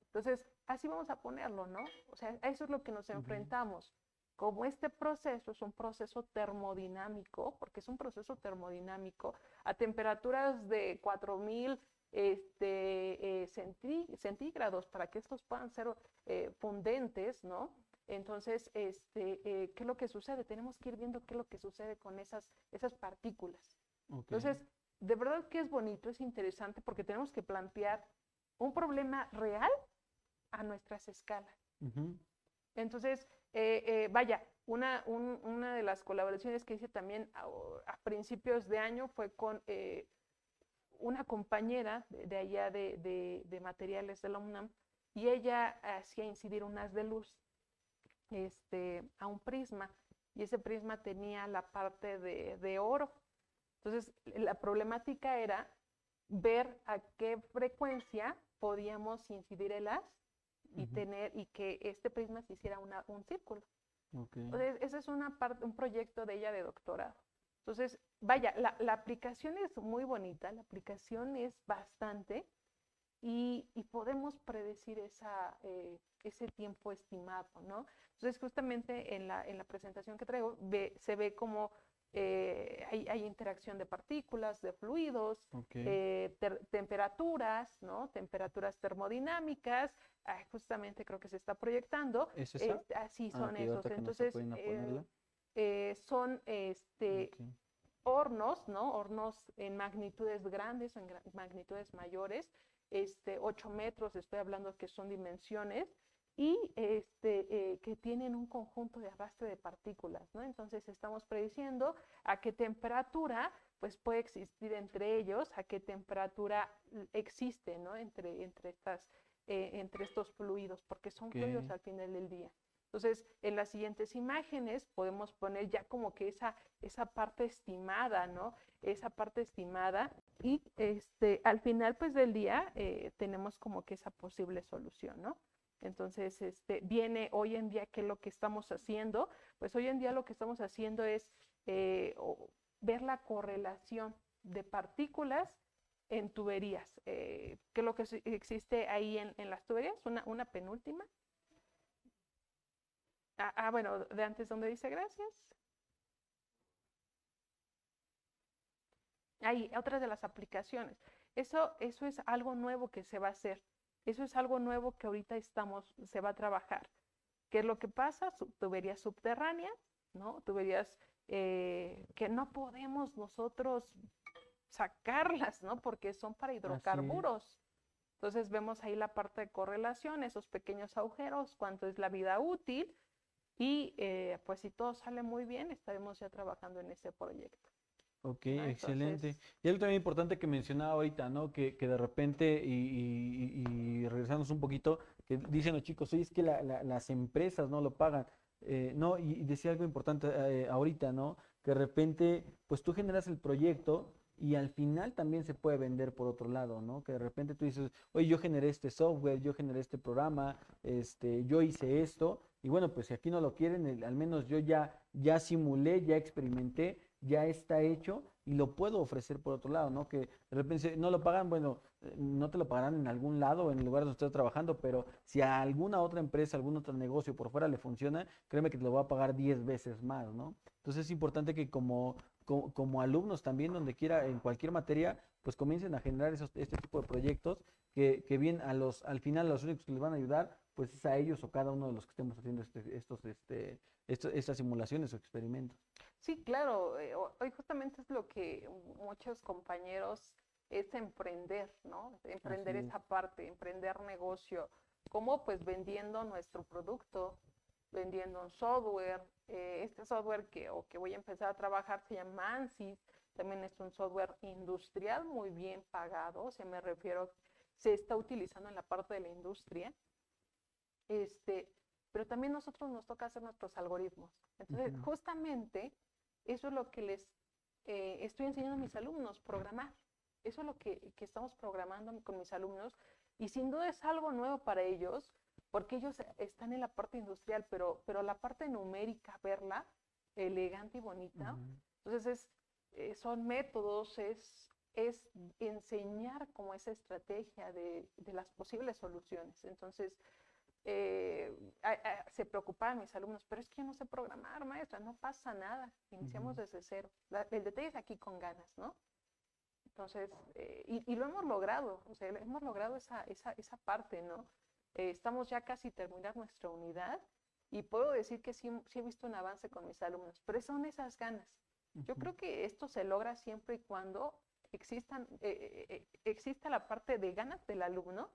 Entonces, así vamos a ponerlo, ¿no? O sea, a eso es lo que nos enfrentamos. Como este proceso es un proceso termodinámico, porque es un proceso termodinámico, a temperaturas de 4000 este, eh, centí- centígrados para que estos puedan ser eh, fundentes, ¿no? Entonces, este, eh, ¿qué es lo que sucede? Tenemos que ir viendo qué es lo que sucede con esas, esas partículas. Entonces, de verdad que es bonito, es interesante porque tenemos que plantear un problema real a nuestras escalas. Entonces, eh, eh, vaya, una, un- una de las colaboraciones que hice también a, a principios de año fue con eh, una compañera de, de allá de, de- de materiales de la UNAM y ella hacía incidir unas de luz este, a un prisma y ese prisma tenía la parte de, de oro. Entonces, la problemática era ver a qué frecuencia podíamos incidir el haz y tener y que este prisma se hiciera una- un círculo. Ok. Entonces, ese es una parte, un proyecto de ella de doctorado. Entonces, vaya, la, la aplicación es muy bonita, la aplicación es bastante y, y podemos predecir esa, eh, ese tiempo estimado, ¿no? Entonces, justamente en la, en la presentación que traigo, ve- se ve como eh, hay, hay interacción de partículas, de fluidos, eh, ter- temperaturas, ¿no? Temperaturas termodinámicas, ah, justamente creo que se está proyectando. ¿Es así Ah, son esos. Entonces, a eh, son este, hornos, ¿no? Hornos en magnitudes grandes o en gra- magnitudes mayores, este, 8 metros, estoy hablando que son dimensiones, y este, eh, que tienen un conjunto de arrastre de partículas, ¿no? Entonces estamos prediciendo a qué temperatura pues puede existir entre ellos, a qué temperatura existe, ¿no? Entre, entre, estas, eh, entre estos fluidos, porque son fluidos al final del día. Entonces, en las siguientes imágenes podemos poner ya como que esa, esa parte estimada, ¿no? Esa parte estimada y este, al final pues del día eh, tenemos como que esa posible solución, ¿no? Entonces, este, viene hoy en día, ¿qué es lo que estamos haciendo? Pues hoy en día lo que estamos haciendo es eh, ver la correlación de partículas en tuberías. Eh, ¿Qué es lo que existe ahí en, las tuberías? Una, una penúltima. Ah, ah, bueno, de antes donde dice gracias. Ahí, otra de las aplicaciones. Eso, eso es algo nuevo que se va a hacer. Eso es algo nuevo que ahorita estamos, se va a trabajar. ¿Qué es lo que pasa? Tuberías subterráneas, ¿no? Tuberías eh, que no podemos nosotros sacarlas, ¿no? Porque son para hidrocarburos. Entonces vemos ahí la parte de correlación, esos pequeños agujeros, cuánto es la vida útil y eh, pues si todo sale muy bien, estaremos ya trabajando en ese proyecto. Ok, excelente. Y algo también importante que mencionaba ahorita, ¿no? Que, que de repente, y, y, regresamos un poquito, que dicen los chicos, oye, es que las empresas no lo pagan. Eh, no, y, decía algo importante eh, ahorita, ¿no? Que de repente, pues tú generas el proyecto y al final también se puede vender por otro lado, ¿no? Que de repente tú dices, oye, yo generé este software, yo generé este programa, este, yo hice esto, y bueno, pues si aquí no lo quieren, al menos yo ya, ya simulé, ya experimenté, ya está hecho y lo puedo ofrecer por otro lado, ¿no? Que de repente no lo pagan, bueno, eh, no te lo pagarán en algún lado, en el lugar donde estés trabajando, pero si a alguna otra empresa, algún otro negocio por fuera le funciona, créeme que te lo va a pagar 10 veces más, ¿no? Entonces es importante que como, como, alumnos también, donde quiera, en cualquier materia, pues comiencen a generar esos, este tipo de proyectos que, que bien a los, al final los únicos que les van a ayudar, pues es a ellos o cada uno de los que estemos haciendo este, estos, este, estas simulaciones o experimentos. Sí, claro, eh, hoy justamente es lo que muchos compañeros es emprender, ¿no? Emprender esa parte, emprender negocio, como pues vendiendo nuestro producto, vendiendo un software. Eh, este software que, o que voy a empezar a trabajar se llama ANSYS, también es un software industrial muy bien pagado, se me refiero, se está utilizando en la parte de la industria. Este, pero también nosotros nos toca hacer nuestros algoritmos. Entonces, justamente eso es lo que les eh, estoy enseñando a mis alumnos, programar. Eso es lo que, estamos programando con mis alumnos y sin duda es algo nuevo para ellos porque ellos están en la parte industrial, pero, pero la parte numérica, verla elegante y bonita. Entonces, es, eh, son métodos, es, es enseñar como esa estrategia de, de las posibles soluciones. Entonces, eh, se preocupaban mis alumnos, pero es que yo no sé programar, maestra, no pasa nada, iniciamos desde cero. el detalle es aquí con ganas, ¿no? Entonces, eh, y, lo hemos logrado, o sea, hemos logrado esa, esa, esa parte, ¿no? Eh, estamos ya casi terminar nuestra unidad y puedo decir que sí, sí, he visto un avance con mis alumnos, pero son esas ganas. Yo creo que esto se logra siempre y cuando existan, eh, eh, exista la parte de ganas del alumno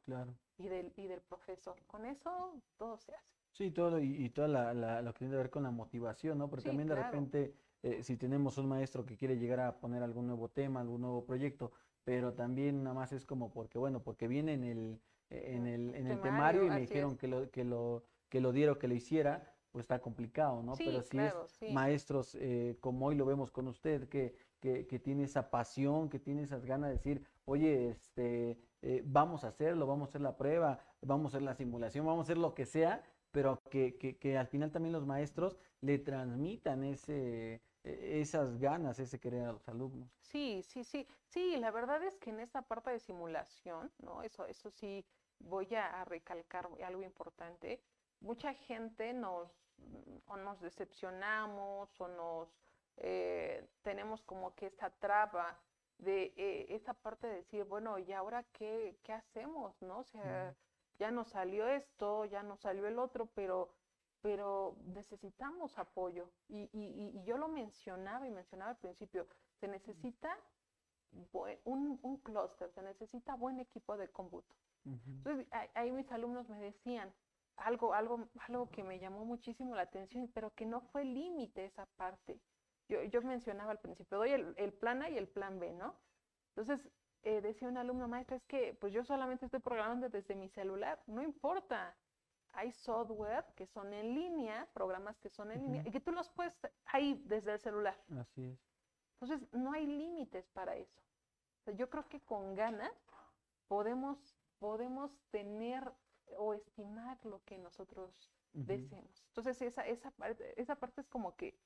y, del, y del profesor. Con eso todo se hace. Sí, todo y, y toda la, lo que tiene que ver con la motivación, ¿no? Porque también de repente, eh, si tenemos un maestro que quiere llegar a poner algún nuevo tema, algún nuevo proyecto, pero también nada más es como porque, bueno, porque viene en el, en el, en el temario, y me dijeron que lo, que lo, que lo diera o que lo hiciera, pues está complicado, ¿no? pero si es maestros, como hoy lo vemos con usted, que que, tiene esa pasión, que tiene esas ganas de decir, oye, este, eh, vamos a hacerlo, vamos a hacer la prueba, vamos a hacer la simulación, vamos a hacer lo que sea, pero que, que, al final también los maestros le transmitan ese, e, esas ganas, ese querer a los alumnos. Sí, sí, sí, sí, la verdad es que en esta parte de simulación, ¿no? Eso, eso sí, voy a, recalcar algo importante. Mucha gente nos, o nos decepcionamos o nos eh, tenemos como que esta traba de eh, esta parte de decir, bueno, ¿y ahora qué, qué hacemos? ¿No? O sea, ya nos salió esto, ya nos salió el otro, pero, pero necesitamos apoyo. Y, y, yo lo mencionaba y mencionaba al principio, se necesita un, un clúster, se necesita buen equipo de cómputo. Entonces, ahí mis alumnos me decían, algo, algo, algo que me llamó muchísimo la atención, pero que no fue límite esa parte. Yo, yo mencionaba al principio, doy el, el plan A y el plan B, ¿no? Entonces, eh, decía un alumno maestra, es que pues yo solamente estoy programando desde mi celular, no importa. Hay software que son en línea, programas que son en línea, y que tú los puedes ahí desde el celular. Así es. Entonces, no hay límites para eso. O sea, yo creo que con ganas podemos, podemos tener o estimar lo que nosotros Ujú. deseemos. Entonces, esa, esa, parte, esa parte es como que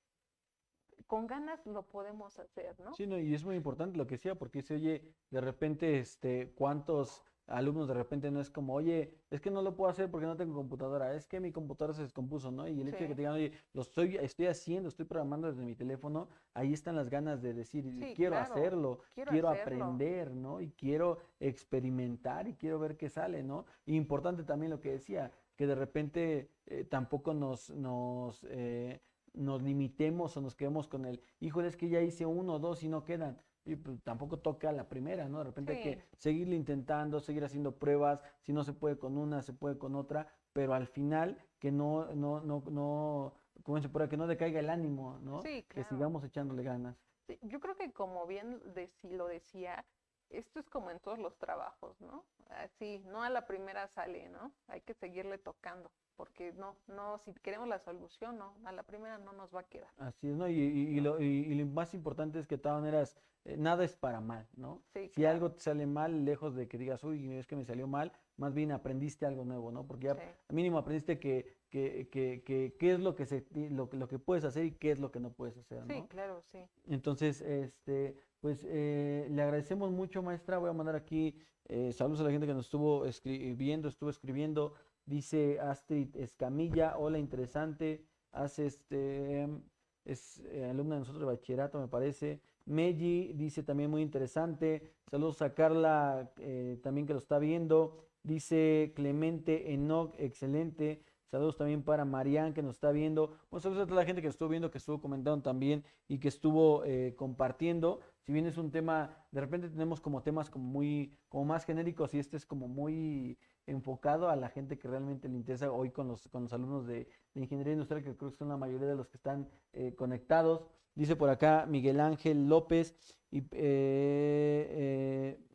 con ganas lo podemos hacer, ¿no? Sí, no, y es muy importante lo que decía, porque se oye de repente, este, cuántos alumnos de repente no es como, oye, es que no lo puedo hacer porque no tengo computadora, es que mi computadora se descompuso, ¿no? Y el hecho de que te digan, oye, lo estoy, estoy haciendo, estoy programando desde mi teléfono, ahí están las ganas de decir, Sí, quiero claro, hacerlo, quiero quiero hacerlo. aprender, ¿no? Y quiero experimentar y quiero ver qué sale, ¿no? Y importante también lo que decía, que de repente eh, tampoco nos, nos, eh, nos limitemos o nos quedemos con el, híjole, es que ya hice uno o dos y no quedan. Y pues, tampoco toca la primera, ¿no? De repente hay que seguirle intentando, seguir haciendo pruebas, si no se puede con una, se puede con otra, pero al final que no, no, no, no, como se puede, que no decaiga el ánimo, ¿no? Sí, Que claro. sigamos echándole ganas. Sí, yo creo que como bien deci- lo decía, esto es como en todos los trabajos, ¿no? Así, no a la primera sale, ¿no? Hay que seguirle tocando, porque no, no, si queremos la solución, no, a la primera no nos va a quedar. Así es, ¿no? Y, y- y lo, y- lo más importante es que de todas maneras, eh, nada es para mal, ¿no? Sí, Si claro. algo te sale mal, lejos de que digas, uy, es que me salió mal, más bien aprendiste algo nuevo, ¿no? Porque ya Sí. mínimo aprendiste que, que, que, que- qué es lo que se, lo, que- lo que puedes hacer y qué es lo que no puedes hacer, Sí, ¿no? claro, sí. Entonces, este, pues eh, le agradecemos mucho, maestra. Voy a mandar aquí eh, saludos a la gente que nos estuvo escribiendo, estuvo escribiendo. Dice Astrid Escamilla, hola, interesante. Hace este, es eh, alumna de nosotros de bachillerato, me parece. Meji dice también muy interesante. Saludos a Carla, eh, también que lo está viendo. Dice Clemente Enoch, excelente. Saludos también para Marian que nos está viendo. Bueno, saludos a toda la gente que estuvo viendo, que estuvo comentando también y que estuvo eh, compartiendo. Si bien es un tema, de repente tenemos como temas como muy, como más genéricos y este es como muy enfocado a la gente que realmente le interesa hoy con los, con los alumnos de, de ingeniería industrial, que creo que son la mayoría de los que están eh, conectados. Dice por acá Miguel Ángel López y eh, eh,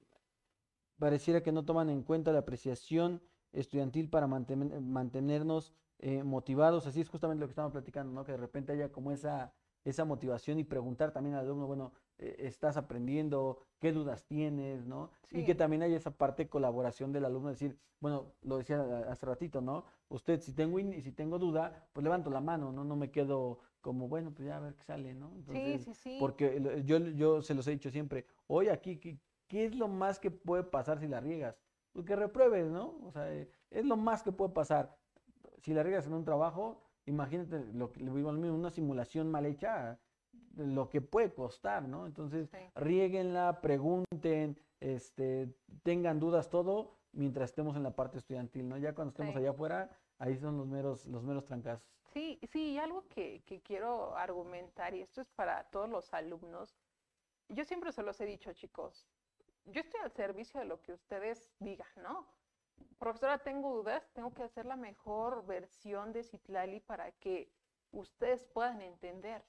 pareciera que no toman en cuenta la apreciación estudiantil para mantener- mantenernos eh, motivados. Así es justamente lo que estamos platicando, ¿no? Que de repente haya como esa, esa motivación y preguntar también al alumno, bueno, estás aprendiendo, qué dudas tienes, ¿no? Y que también haya esa parte de colaboración del alumno, decir, bueno, lo decía hace ratito, ¿no? Usted, si tengo, in- si tengo duda, pues levanto la mano, ¿no? No me quedo como, bueno, pues ya a ver qué sale, ¿no? Sí, Entonces, sí, sí. porque yo, yo se los he dicho siempre, hoy aquí, ¿qué, qué es lo más que puede pasar si la riegas? Pues que repruebes, ¿no? O sea, eh, es lo más que puede pasar. Si la riegas en un trabajo, imagínate lo que le digo una simulación mal hecha, lo que puede costar, ¿no? Entonces, Sí. riéguenla, pregunten, este, tengan dudas, todo, mientras estemos en la parte estudiantil, ¿no? Ya cuando estemos Sí. allá afuera, ahí son los meros, los meros trancazos. Sí, sí, y algo que, que quiero argumentar, y esto es para todos los alumnos, yo siempre se los he dicho, chicos, yo estoy al servicio de lo que ustedes digan, ¿no? Profesora, tengo dudas, tengo que hacer la mejor versión de Citlali para que ustedes puedan entender.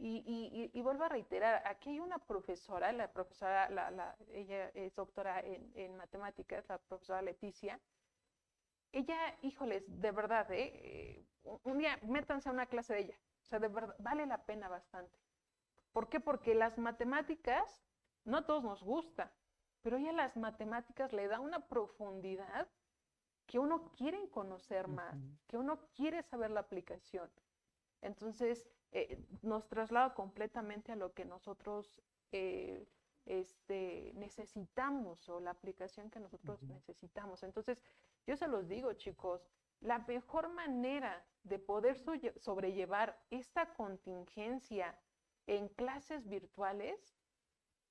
Y, y, y- vuelvo a reiterar, aquí hay una profesora, la profesora, la, la- ella es doctora en, en matemáticas, la profesora Leticia, ella, híjoles, de verdad, ¿eh? Eh, un- día métanse a una clase de ella. O sea, de verdad, vale la pena bastante. ¿Por qué? Porque las matemáticas, no a todos nos gusta, pero ella a las matemáticas le da una profundidad que uno quiere conocer más, Ujú. que uno quiere saber la aplicación. Entonces, eh, nos traslada completamente a lo que nosotros eh, este, necesitamos o la aplicación que nosotros necesitamos. Entonces, yo se los digo, chicos, la mejor manera de poder solle- sobrellevar esta contingencia en clases virtuales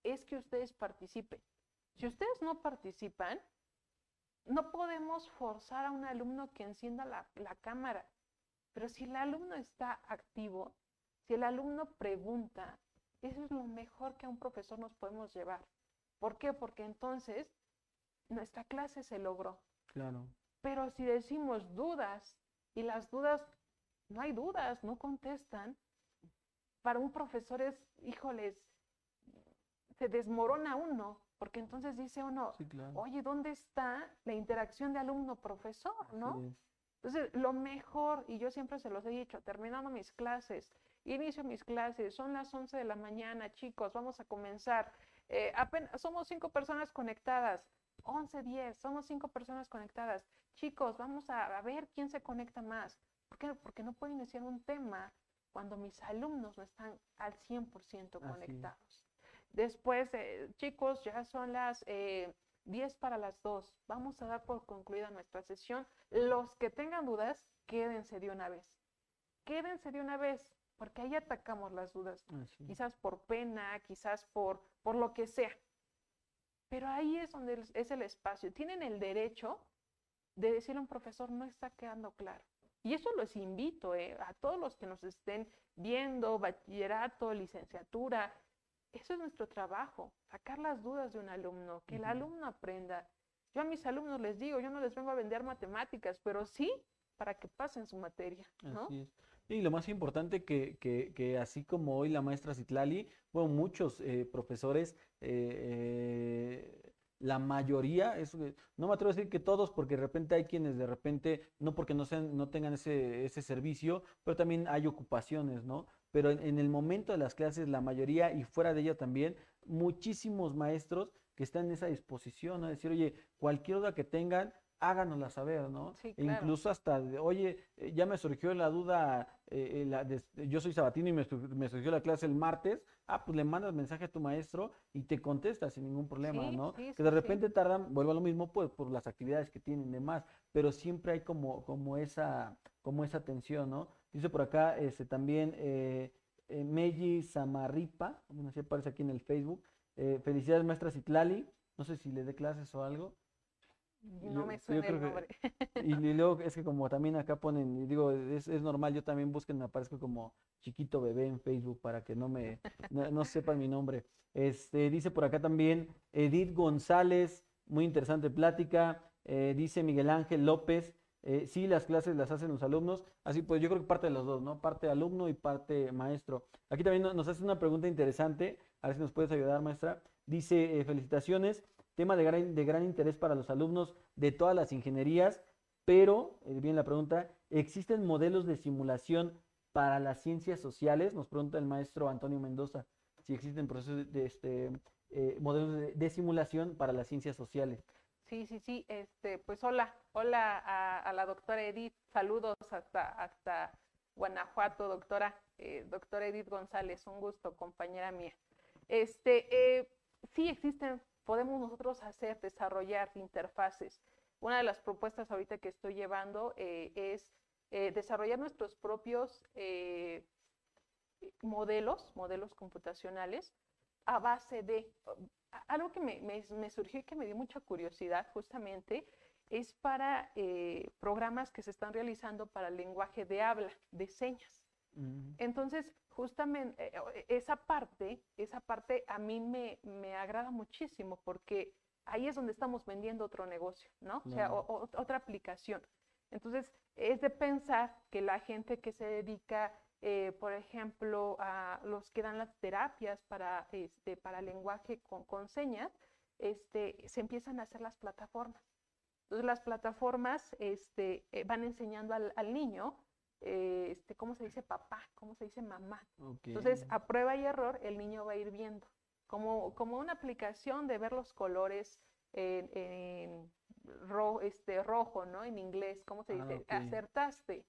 es que ustedes participen. Si ustedes no participan, no podemos forzar a un alumno que encienda la, la cámara. Pero si el alumno está activo, si el alumno pregunta, eso es lo mejor que a un profesor nos podemos llevar. ¿Por qué? Porque entonces nuestra clase se logró. Claro. Pero si decimos dudas y las dudas, no hay dudas, no contestan, para un profesor es, híjoles, se desmorona uno, porque entonces dice uno, oye, ¿dónde está la interacción de alumno-profesor? ¿no? Entonces, lo mejor, y yo siempre se los he dicho, terminando mis clases, inicio mis clases, son las 11 de la mañana, chicos, vamos a comenzar. Eh, apenas, somos cinco personas conectadas, 11, 10, somos cinco personas conectadas. Chicos, vamos a, ver quién se conecta más. ¿Por qué? Porque no puedo iniciar un tema cuando mis alumnos no están al 100% conectados. Después, eh, chicos, ya son las 10 eh, para las 2. Vamos a dar por concluida nuestra sesión. Los que tengan dudas, quédense de una vez. Quédense de una vez, porque ahí atacamos las dudas. Quizás por pena, quizás por, por lo que sea. Pero ahí es donde es el espacio. Tienen el derecho de decirle a un profesor, no está quedando claro. Y eso los invito eh, a todos los que nos estén viendo, bachillerato, licenciatura. Eso es nuestro trabajo, sacar las dudas de un alumno, que el alumno aprenda. Yo a mis alumnos les digo, yo no les vengo a vender matemáticas, pero sí para que pasen su materia. ¿no? Y lo más importante que, que, que, así como hoy la maestra Citlali, bueno, muchos eh, profesores, eh, eh, la mayoría, es, no me atrevo a decir que todos, porque de repente hay quienes de repente, no porque no, sean, no tengan ese, ese servicio, pero también hay ocupaciones, ¿no? Pero en, en el momento de las clases, la mayoría y fuera de ella también, muchísimos maestros que están en esa disposición, a decir, oye, cualquier duda que tengan, háganosla saber, ¿no? Sí, e incluso hasta, oye, ya me surgió la duda, eh, eh, yo soy sabatino y me, surgió la clase el martes, ah, pues le mandas mensaje a tu maestro y te contesta sin ningún problema, ¿no? que de repente tardan, vuelvo a lo mismo, pues por las actividades que tienen y demás, pero siempre hay como, como, esa, como esa tensión, ¿no? Dice por acá, este, también, Meji Samarripa, no sé si aparece aquí en el Facebook, felicidades maestra Citlali, no sé si le dé clases o algo. No me suena el nombre. y, *laughs* luego es que como también acá ponen, digo, es, normal, yo también busquen, me aparezco como chiquito bebé en Facebook para que no me, no, sepan mi nombre. Este, dice por acá también Edith González, muy interesante plática. Eh, dice Miguel Ángel López, eh, sí, las clases las hacen los alumnos. Así pues, yo creo que parte de los dos, ¿no? Parte alumno y parte maestro. Aquí también nos hace una pregunta interesante, a ver si nos puedes ayudar, maestra. Dice, eh, felicitaciones tema de gran, de gran interés para los alumnos de todas las ingenierías, pero, eh, bien la pregunta, ¿existen modelos de simulación para las ciencias sociales? Nos pregunta el maestro Antonio Mendoza, si existen procesos de, este, eh, modelos de, simulación para las ciencias sociales. Sí, sí, sí. Este, pues hola, hola a, la doctora Edith. Saludos hasta, hasta Guanajuato, doctora, eh, doctora Edith González. Un gusto, compañera mía. Este, sí existen podemos nosotros hacer, desarrollar interfaces. Una de las propuestas ahorita que estoy llevando eh, es eh, desarrollar nuestros propios eh, modelos, modelos computacionales, a base de, algo que me, surgió y que me dio mucha curiosidad justamente, es para programas que se están realizando para el lenguaje de habla, de señas. Entonces, justamente eh, eh, esa parte, esa parte a mí me, me, agrada muchísimo porque ahí es donde estamos vendiendo otro negocio, ¿no? O sea, otra aplicación. Entonces, es de pensar que la gente que se dedica, eh, por ejemplo, a los que dan las terapias para, este, para lenguaje con, con señas, este, se empiezan a hacer las plataformas. Entonces, las plataformas este, van enseñando al, al niño eh, este, ¿cómo se dice papá? ¿Cómo se dice mamá? Entonces, a prueba y error, el niño va a ir viendo. Como, como una aplicación de ver los colores en, este, rojo, ¿no? En inglés, ¿cómo se dice? Ah, Acertaste.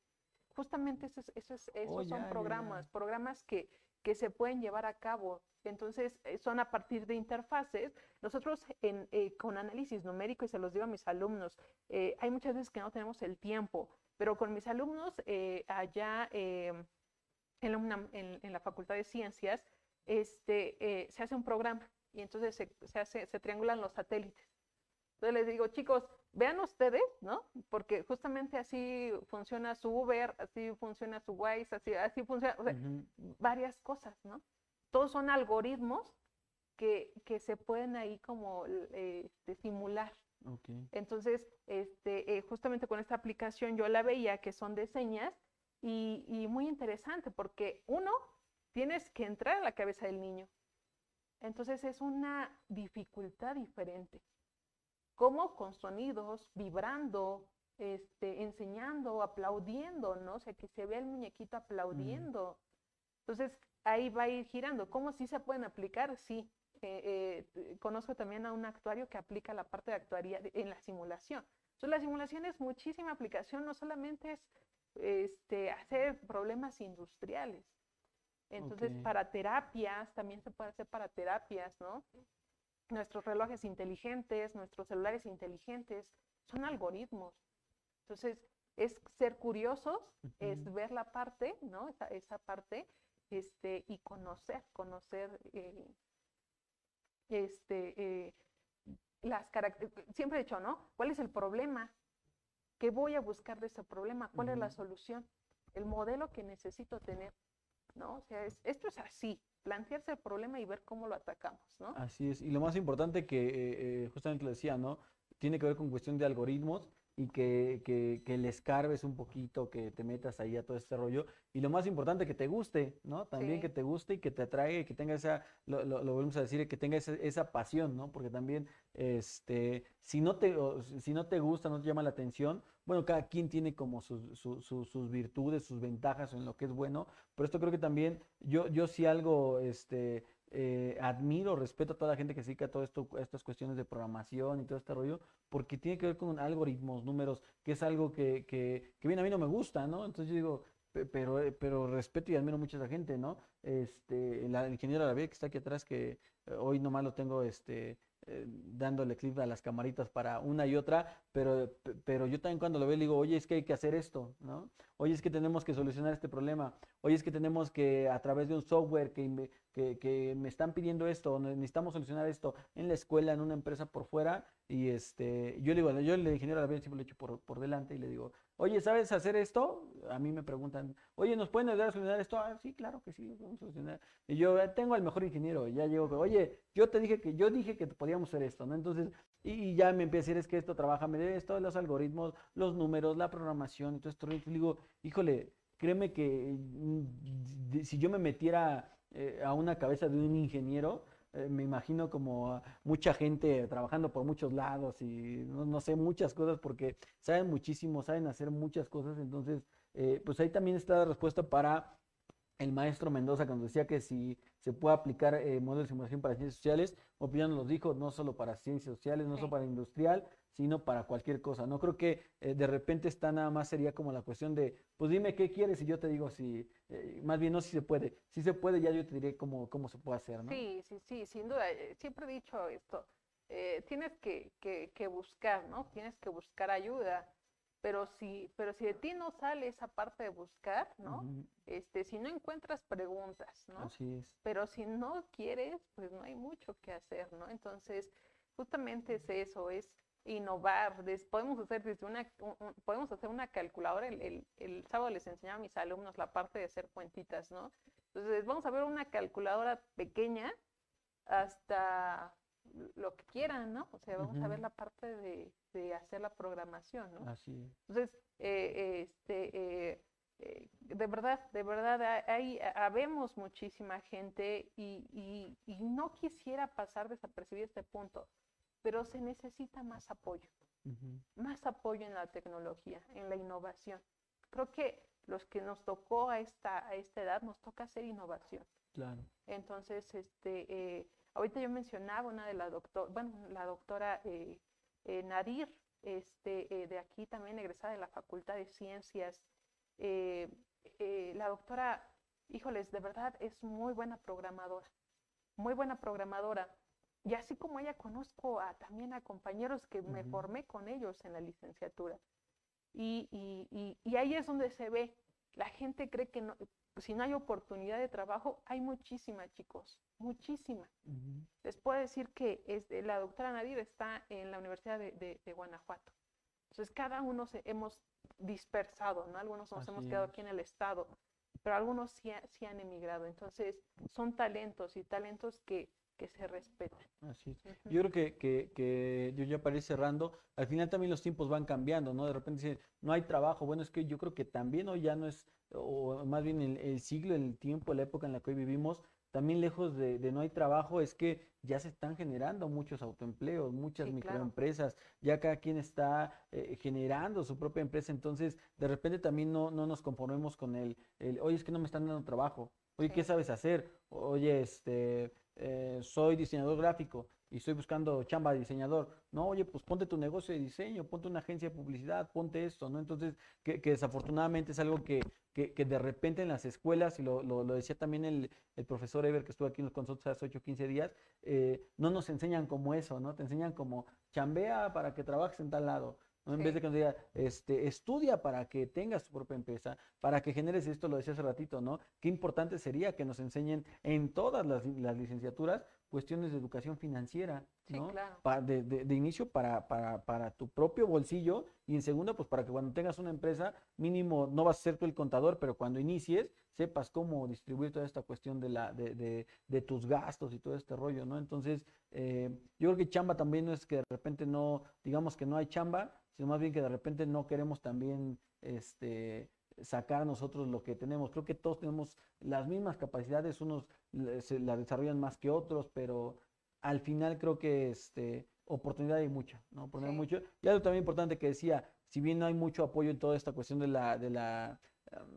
Justamente eso esos oh, son programas, programas que, que se pueden llevar a cabo. Entonces, eh, son a partir de interfaces. Nosotros en, eh, con análisis numérico, y se los digo a mis alumnos, hay muchas veces que no tenemos el tiempo pero con mis alumnos eh, allá em, en, la Facultad de Ciencias, este, eh, se hace un programa y entonces se, hace, se triangulan los satélites. Entonces les digo, chicos, vean ustedes, ¿no? Porque justamente así funciona su Uber, así funciona su Waze, así, así funciona, varias cosas, ¿no? Todos son algoritmos que, que se pueden ahí como eh, este, simular. Entonces, este, eh, justamente con esta aplicación yo la veía que son de señas y, y muy interesante porque uno, tienes que entrar a la cabeza del niño. Entonces es una dificultad diferente. Como con sonidos, vibrando, este, enseñando, aplaudiendo, ¿no? O sea, que se vea el muñequito aplaudiendo. Entonces, ahí va a ir girando. ¿Cómo sí se pueden aplicar? Sí. Eh, eh, conozco también a un actuario que aplica la parte de actuaría en la simulación. Entonces, la simulación es muchísima aplicación, no solamente es este, hacer problemas industriales. Entonces, para terapias, también se puede hacer para terapias, ¿no? Nuestros relojes inteligentes, nuestros celulares inteligentes, son algoritmos. Entonces, es ser curiosos, es ver la parte, ¿no? Esa, esa parte, este, y conocer, conocer, eh, este, eh, las siempre he dicho, ¿no? ¿Cuál es el problema? ¿Qué voy a buscar de ese problema? ¿Cuál es la solución? El modelo que necesito tener, ¿no? O sea, esto es así, plantearse el problema y ver cómo lo atacamos, ¿no? Así es, y lo más importante que eh, justamente lo decía, ¿no? Tiene que ver con cuestión de algoritmos y que, que, que, le escarbes un poquito, que te metas ahí a todo este rollo. Y lo más importante, que te guste, ¿no? También que te guste y que te atraiga y que tenga esa, lo, lo, volvemos a decir, que tenga esa, esa, pasión, ¿no? Porque también, este, si no, te, si no te gusta, no te llama la atención, bueno, cada quien tiene como sus, sus, sus virtudes, sus ventajas en lo que es bueno, pero esto creo que también, yo, yo sí algo, este, eh, admiro, respeto a toda la gente que se dedica a todo esto, estas cuestiones de programación y todo este rollo, porque tiene que ver con algoritmos, números, que es algo que, que, que bien a mí no me gusta, ¿no? Entonces yo digo, pero, eh, pero respeto y admiro mucho a esa gente, ¿no? Este, el ingeniero Arabia que está aquí atrás, que eh, hoy nomás lo tengo, este, eh, dándole clip a las camaritas para una y otra, pero, pero yo también cuando lo veo le digo, oye, es que hay que hacer esto, ¿no? Oye, es que tenemos que solucionar este problema, oye, es que tenemos que a través de un software que, que, me están pidiendo esto, necesitamos solucionar esto en la escuela, en una empresa por fuera, y este, yo le digo, yo el ingeniero a la vez siempre lo echo por, por delante y le digo, oye, ¿sabes hacer esto? A mí me preguntan, oye, ¿nos pueden ayudar a solucionar esto? Ah, sí, claro que sí, vamos a solucionar. Y yo eh, tengo al mejor ingeniero, ya llego, oye, yo te dije que, yo dije que podíamos hacer esto, ¿no? Entonces, y, ya me empieza a decir, es que esto trabaja, me debe esto, los algoritmos, los números, la programación, y todo esto. Y digo, híjole, créeme que mm, si yo me metiera eh, a una cabeza de un ingeniero, eh, me imagino como mucha gente trabajando por muchos lados y no, sé, muchas cosas porque saben muchísimo, saben hacer muchas cosas, entonces, eh, pues ahí también está la respuesta para el maestro Mendoza cuando decía que si se puede aplicar eh, modelos de simulación para ciencias sociales, opinión nos dijo, no solo para ciencias sociales, no solo para industrial, sino para cualquier cosa. No creo que eh, de repente está nada más sería como la cuestión de, pues dime qué quieres y yo te digo si, eh, más bien no si se puede. Si se puede, ya yo te diré cómo, cómo se puede hacer, ¿no? Sí, sí, sí, sin duda. Siempre he dicho esto. tienes que, que, que buscar, ¿no? Tienes que buscar ayuda pero si, pero si de ti no sale esa parte de buscar, ¿no? Este, si no encuentras preguntas, ¿no? Así es. Pero si no quieres, pues no hay mucho que hacer, ¿no? Entonces, justamente es eso, es innovar. podemos hacer desde una, podemos hacer una calculadora. El, el, el, sábado les enseñaba a mis alumnos la parte de hacer cuentitas, ¿no? Entonces, vamos a ver una calculadora pequeña hasta lo que quieran, ¿no? O sea, vamos a ver la parte de, de, hacer la programación, ¿no? Así es. Entonces, eh, este, eh, eh, de verdad, de verdad, hay, habemos muchísima gente y, y, y, no quisiera pasar desapercibido este punto, pero se necesita más apoyo, más apoyo en la tecnología, en la innovación. Creo que los que nos tocó a esta, a esta edad, nos toca hacer innovación. Claro. Entonces, este, Ahorita yo mencionaba una de la doctora, bueno, la doctora eh, eh, Nadir, este, eh, de aquí también egresada de la Facultad de Ciencias. la doctora, híjoles, de verdad es muy buena programadora, muy buena programadora. Y así como ella conozco a, también a compañeros que me formé con ellos en la licenciatura. Y, y, y, ahí es donde se ve, la gente cree que no, si no hay oportunidad de trabajo, hay muchísima, chicos, muchísima. Les puedo decir que este, la doctora Nadir está en la Universidad de, Guanajuato. Entonces, cada uno se, hemos dispersado, ¿no? Algunos nos hemos quedado aquí en el estado, pero algunos sí, han emigrado. Entonces, son talentos y talentos que que se respetan. Así es. Yo creo que, que, que, yo ya para ir cerrando, al final también los tiempos van cambiando, ¿no? De repente dicen, no hay trabajo. Bueno, es que yo creo que también hoy ya no es, o más bien el, el siglo, el tiempo, la época en la que hoy vivimos, también lejos de, no hay trabajo es que ya se están generando muchos autoempleos, muchas microempresas, ya cada quien está eh, generando su propia empresa, entonces de repente también no, no nos conformemos con el, el, oye, es que no me están dando trabajo, oye, ¿qué sabes hacer? Oye, este, eh, soy diseñador gráfico y estoy buscando chamba de diseñador. No, oye, pues ponte tu negocio de diseño, ponte una agencia de publicidad, ponte esto, ¿no? Entonces, que, desafortunadamente es algo que, que, de repente en las escuelas, y lo, lo, decía también el, el, profesor Ever que estuvo aquí con nosotros hace 8 o 15 días, eh, no nos enseñan como eso, ¿no? Te enseñan como chambea para que trabajes en tal lado. En vez de que nos diga, este, estudia para que tengas tu propia empresa, para que generes esto, lo decía hace ratito, ¿no? Qué importante sería que nos enseñen en todas las, las licenciaturas cuestiones de educación financiera, ¿no? de, de, inicio para, para, para, tu propio bolsillo y en segundo, pues para que cuando tengas una empresa, mínimo, no vas a ser tú el contador, pero cuando inicies, sepas cómo distribuir toda esta cuestión de, la, de, de tus gastos y todo este rollo, ¿no? Entonces, eh, yo creo que chamba también no es que de repente no, digamos que no hay chamba, sino más bien que de repente no queremos también, este, sacar nosotros lo que tenemos. Creo que todos tenemos las mismas capacidades, unos se la desarrollan más que otros, pero al final creo que este, oportunidad hay mucha, ¿no? Oportunidad mucho. Y algo también importante que decía, si bien no hay mucho apoyo en toda esta cuestión de la, de la,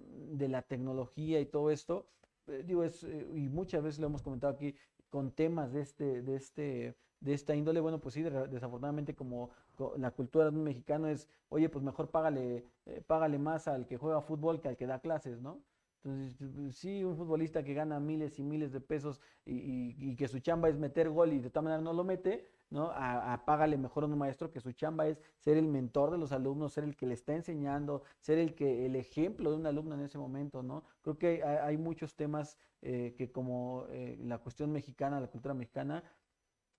de la tecnología y todo esto, eh, digo, es, eh, y muchas veces lo hemos comentado aquí, con temas de este, de este, de esta índole, bueno, pues sí, desafortunadamente como la cultura de un mexicano es, oye, pues mejor págale, eh, págale más al que juega fútbol que al que da clases, ¿no? Entonces, sí, un futbolista que gana miles y miles de pesos y, que su chamba es meter gol y de tal manera no lo mete, ¿no? A, págale mejor a un maestro que su chamba es ser el mentor de los alumnos, ser el que le está enseñando, ser el que el ejemplo de un alumno en ese momento, ¿no? Creo que hay, muchos temas eh, que como eh, la cuestión mexicana, la cultura mexicana,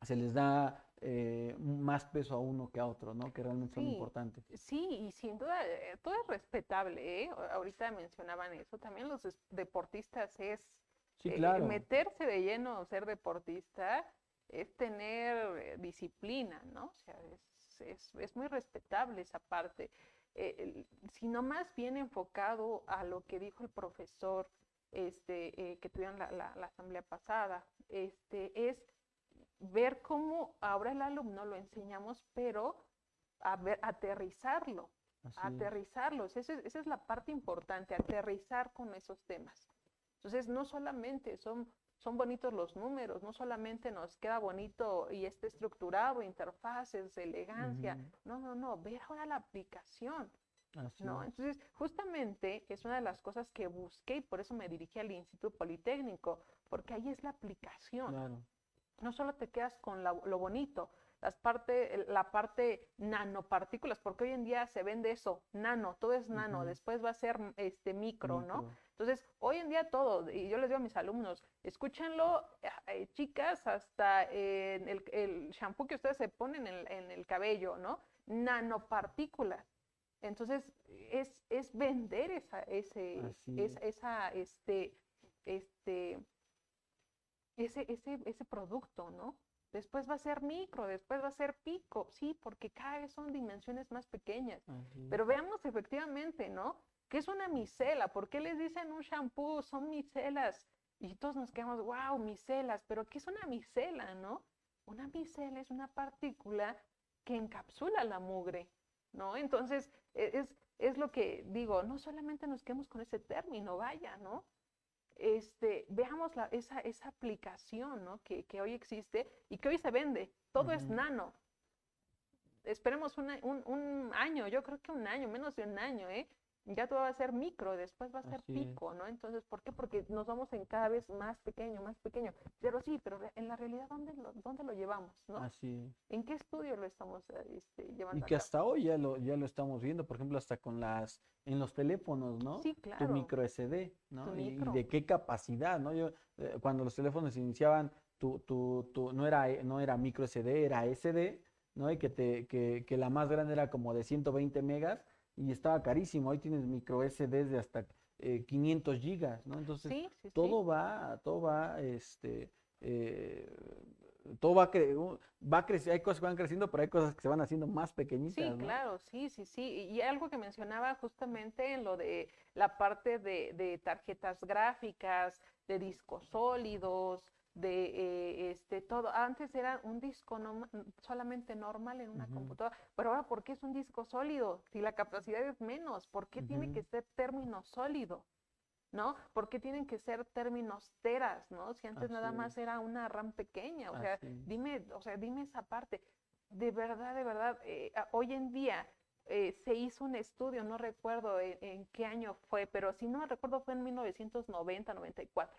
se les da eh, más peso a uno que a otro, ¿no? Que realmente son importantes. Sí, y sin duda, eh, todo es respetable, ¿eh? Ahorita mencionaban eso, también los deportistas es sí, claro. meterse de lleno, ser deportista, es tener disciplina, ¿no? O sea, es, es, muy respetable esa parte. sino más bien enfocado a lo que dijo el profesor este, que tuvieron la, la, la asamblea pasada, este, es ver cómo ahora el alumno lo enseñamos, pero a ver, aterrizarlo, aterrizarlo. Esa es, esa es la parte importante, aterrizar con esos temas. Entonces, no solamente son, son bonitos los números, no solamente nos queda bonito y está estructurado, interfaces, elegancia. No, no, no, ver ahora la aplicación. ¿no? Entonces, justamente es una de las cosas que busqué y por eso me dirigí al Instituto Politécnico, porque ahí es la aplicación. Claro no solo te quedas con lo bonito, las parte, la parte nanopartículas, porque hoy en día se vende eso, nano, todo es nano, después va a ser este micro, ¿no? Entonces, hoy en día todo, y yo les digo a mis alumnos, escúchenlo, eh, chicas, hasta el, el, shampoo que ustedes se ponen en, el cabello, ¿no? Nanopartículas. Entonces, es, es vender esa, ese, esa, este, este, ese, ese, ese producto, ¿no? Después va a ser micro, después va a ser pico, sí, porque cada vez son dimensiones más pequeñas. Pero veamos efectivamente, ¿no? ¿Qué es una micela? ¿Por qué les dicen un shampoo? Son micelas. Y todos nos quedamos, wow, micelas, pero ¿qué es una micela, no? Una micela es una partícula que encapsula la mugre, ¿no? Entonces, e, es, es lo que digo, no solamente nos quedemos con ese término, vaya, ¿no? Este, veamos esa, esa aplicación ¿no? que, que, hoy existe y que hoy se vende. Todo es nano. Esperemos un, un, año, yo creo que un año, menos de un año, ¿eh? Ya todo va a ser micro, después va a ser pico, ¿no? Entonces, ¿por qué? Porque nos vamos en cada vez más pequeño, más pequeño. Pero sí, pero en la realidad, ¿dónde lo, dónde lo llevamos? ¿no? Así ¿En qué estudio lo estamos este, llevando? Y que hasta hoy ya lo, ya lo estamos viendo, por ejemplo, hasta con las, en los teléfonos, ¿no? Sí, claro. Tu micro SD, ¿no? Y, de qué capacidad, ¿no? Yo, eh, cuando los teléfonos iniciaban, tu, tu, tu, no, era, no era micro SD, era SD, ¿no? Y que, te, que, que la más grande era como de 120 megas y estaba carísimo. Hoy tienes micro SD de hasta 500 eh, gigas, ¿no? Entonces, todo va, todo va, este, eh, todo va, va a crecer, hay cosas que van creciendo, pero hay cosas que se van haciendo más pequeñitas. Sí, claro, sí, sí, sí. Y algo que mencionaba justamente en lo de la parte de, de tarjetas gráficas, de discos sólidos, de eh, este todo. Antes era un disco solamente normal en una computadora, pero ahora ¿por qué es un disco sólido? Si la capacidad es menos, ¿por qué tiene que ser término sólido? ¿No? ¿Por qué tienen que ser términos teras, no? Si antes nada más era una RAM pequeña, o sea, dime, o sea, dime esa parte. De verdad, de verdad, eh, hoy en día eh, se hizo un estudio, no recuerdo en, en, qué año fue, pero si no recuerdo fue en 1990, 94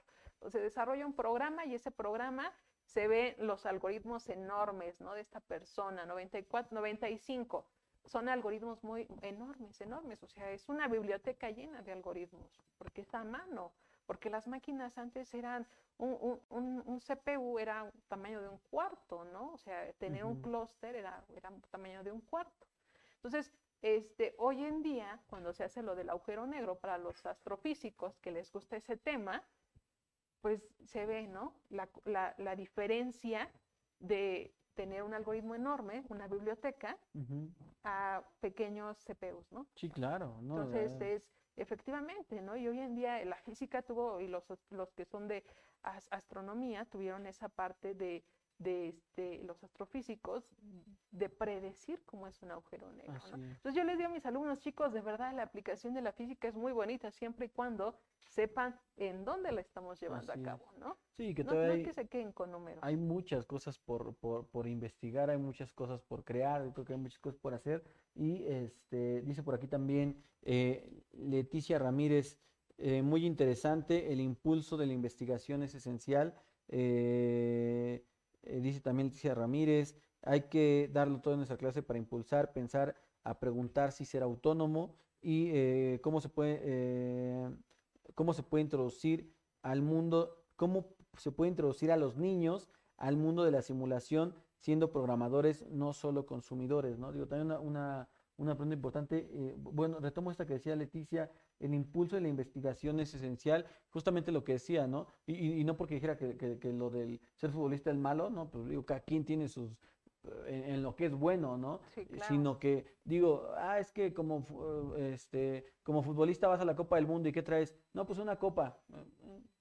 se desarrolla un programa y ese programa se ven los algoritmos enormes, ¿no? De esta persona, 94, 95. Son algoritmos muy enormes, enormes. O sea, es una biblioteca llena de algoritmos, porque está a mano. Porque las máquinas antes eran, un, un, CPU era un tamaño de un cuarto, ¿no? O sea, tener un clúster era, era un tamaño de un cuarto. Entonces, este, hoy en día, cuando se hace lo del agujero negro para los astrofísicos que les gusta ese tema, pues se ve, ¿no? La, diferencia de tener un algoritmo enorme, una biblioteca, a pequeños CPUs, ¿no? Sí, claro. Entonces es efectivamente, ¿no? Y hoy en día la física tuvo, y los, los que son de astronomía tuvieron esa parte de de este, los astrofísicos de predecir cómo es un agujero negro. Entonces yo les digo a mis alumnos, chicos, de verdad la aplicación de la física es muy bonita siempre y cuando sepan en dónde la estamos llevando a cabo, ¿no? Sí, que no, no es que se queden con números. Hay muchas cosas por, por, por, investigar, hay muchas cosas por crear, creo que hay muchas cosas por hacer. Y este dice por aquí también eh, Leticia Ramírez, eh, muy interesante, el impulso de la investigación es esencial. Eh, eh, dice también Leticia Ramírez, hay que darlo todo en nuestra clase para impulsar, pensar, a preguntar si ser autónomo y eh, cómo, se puede, eh, cómo se puede introducir al mundo, cómo se puede introducir a los niños al mundo de la simulación siendo programadores, no solo consumidores, ¿no? Digo, también una una pregunta importante. Eh, bueno, retomo esta que decía Leticia, el impulso de la investigación es esencial, justamente lo que decía, ¿no? Y, no porque dijera que, lo del ser futbolista es malo, ¿no? Pues digo, cada quien tiene sus, eh, en, lo que es bueno, ¿no? Sí, claro. Sino que digo, ah, es que como, este, como futbolista vas a la Copa del Mundo y ¿qué traes? No, pues una copa.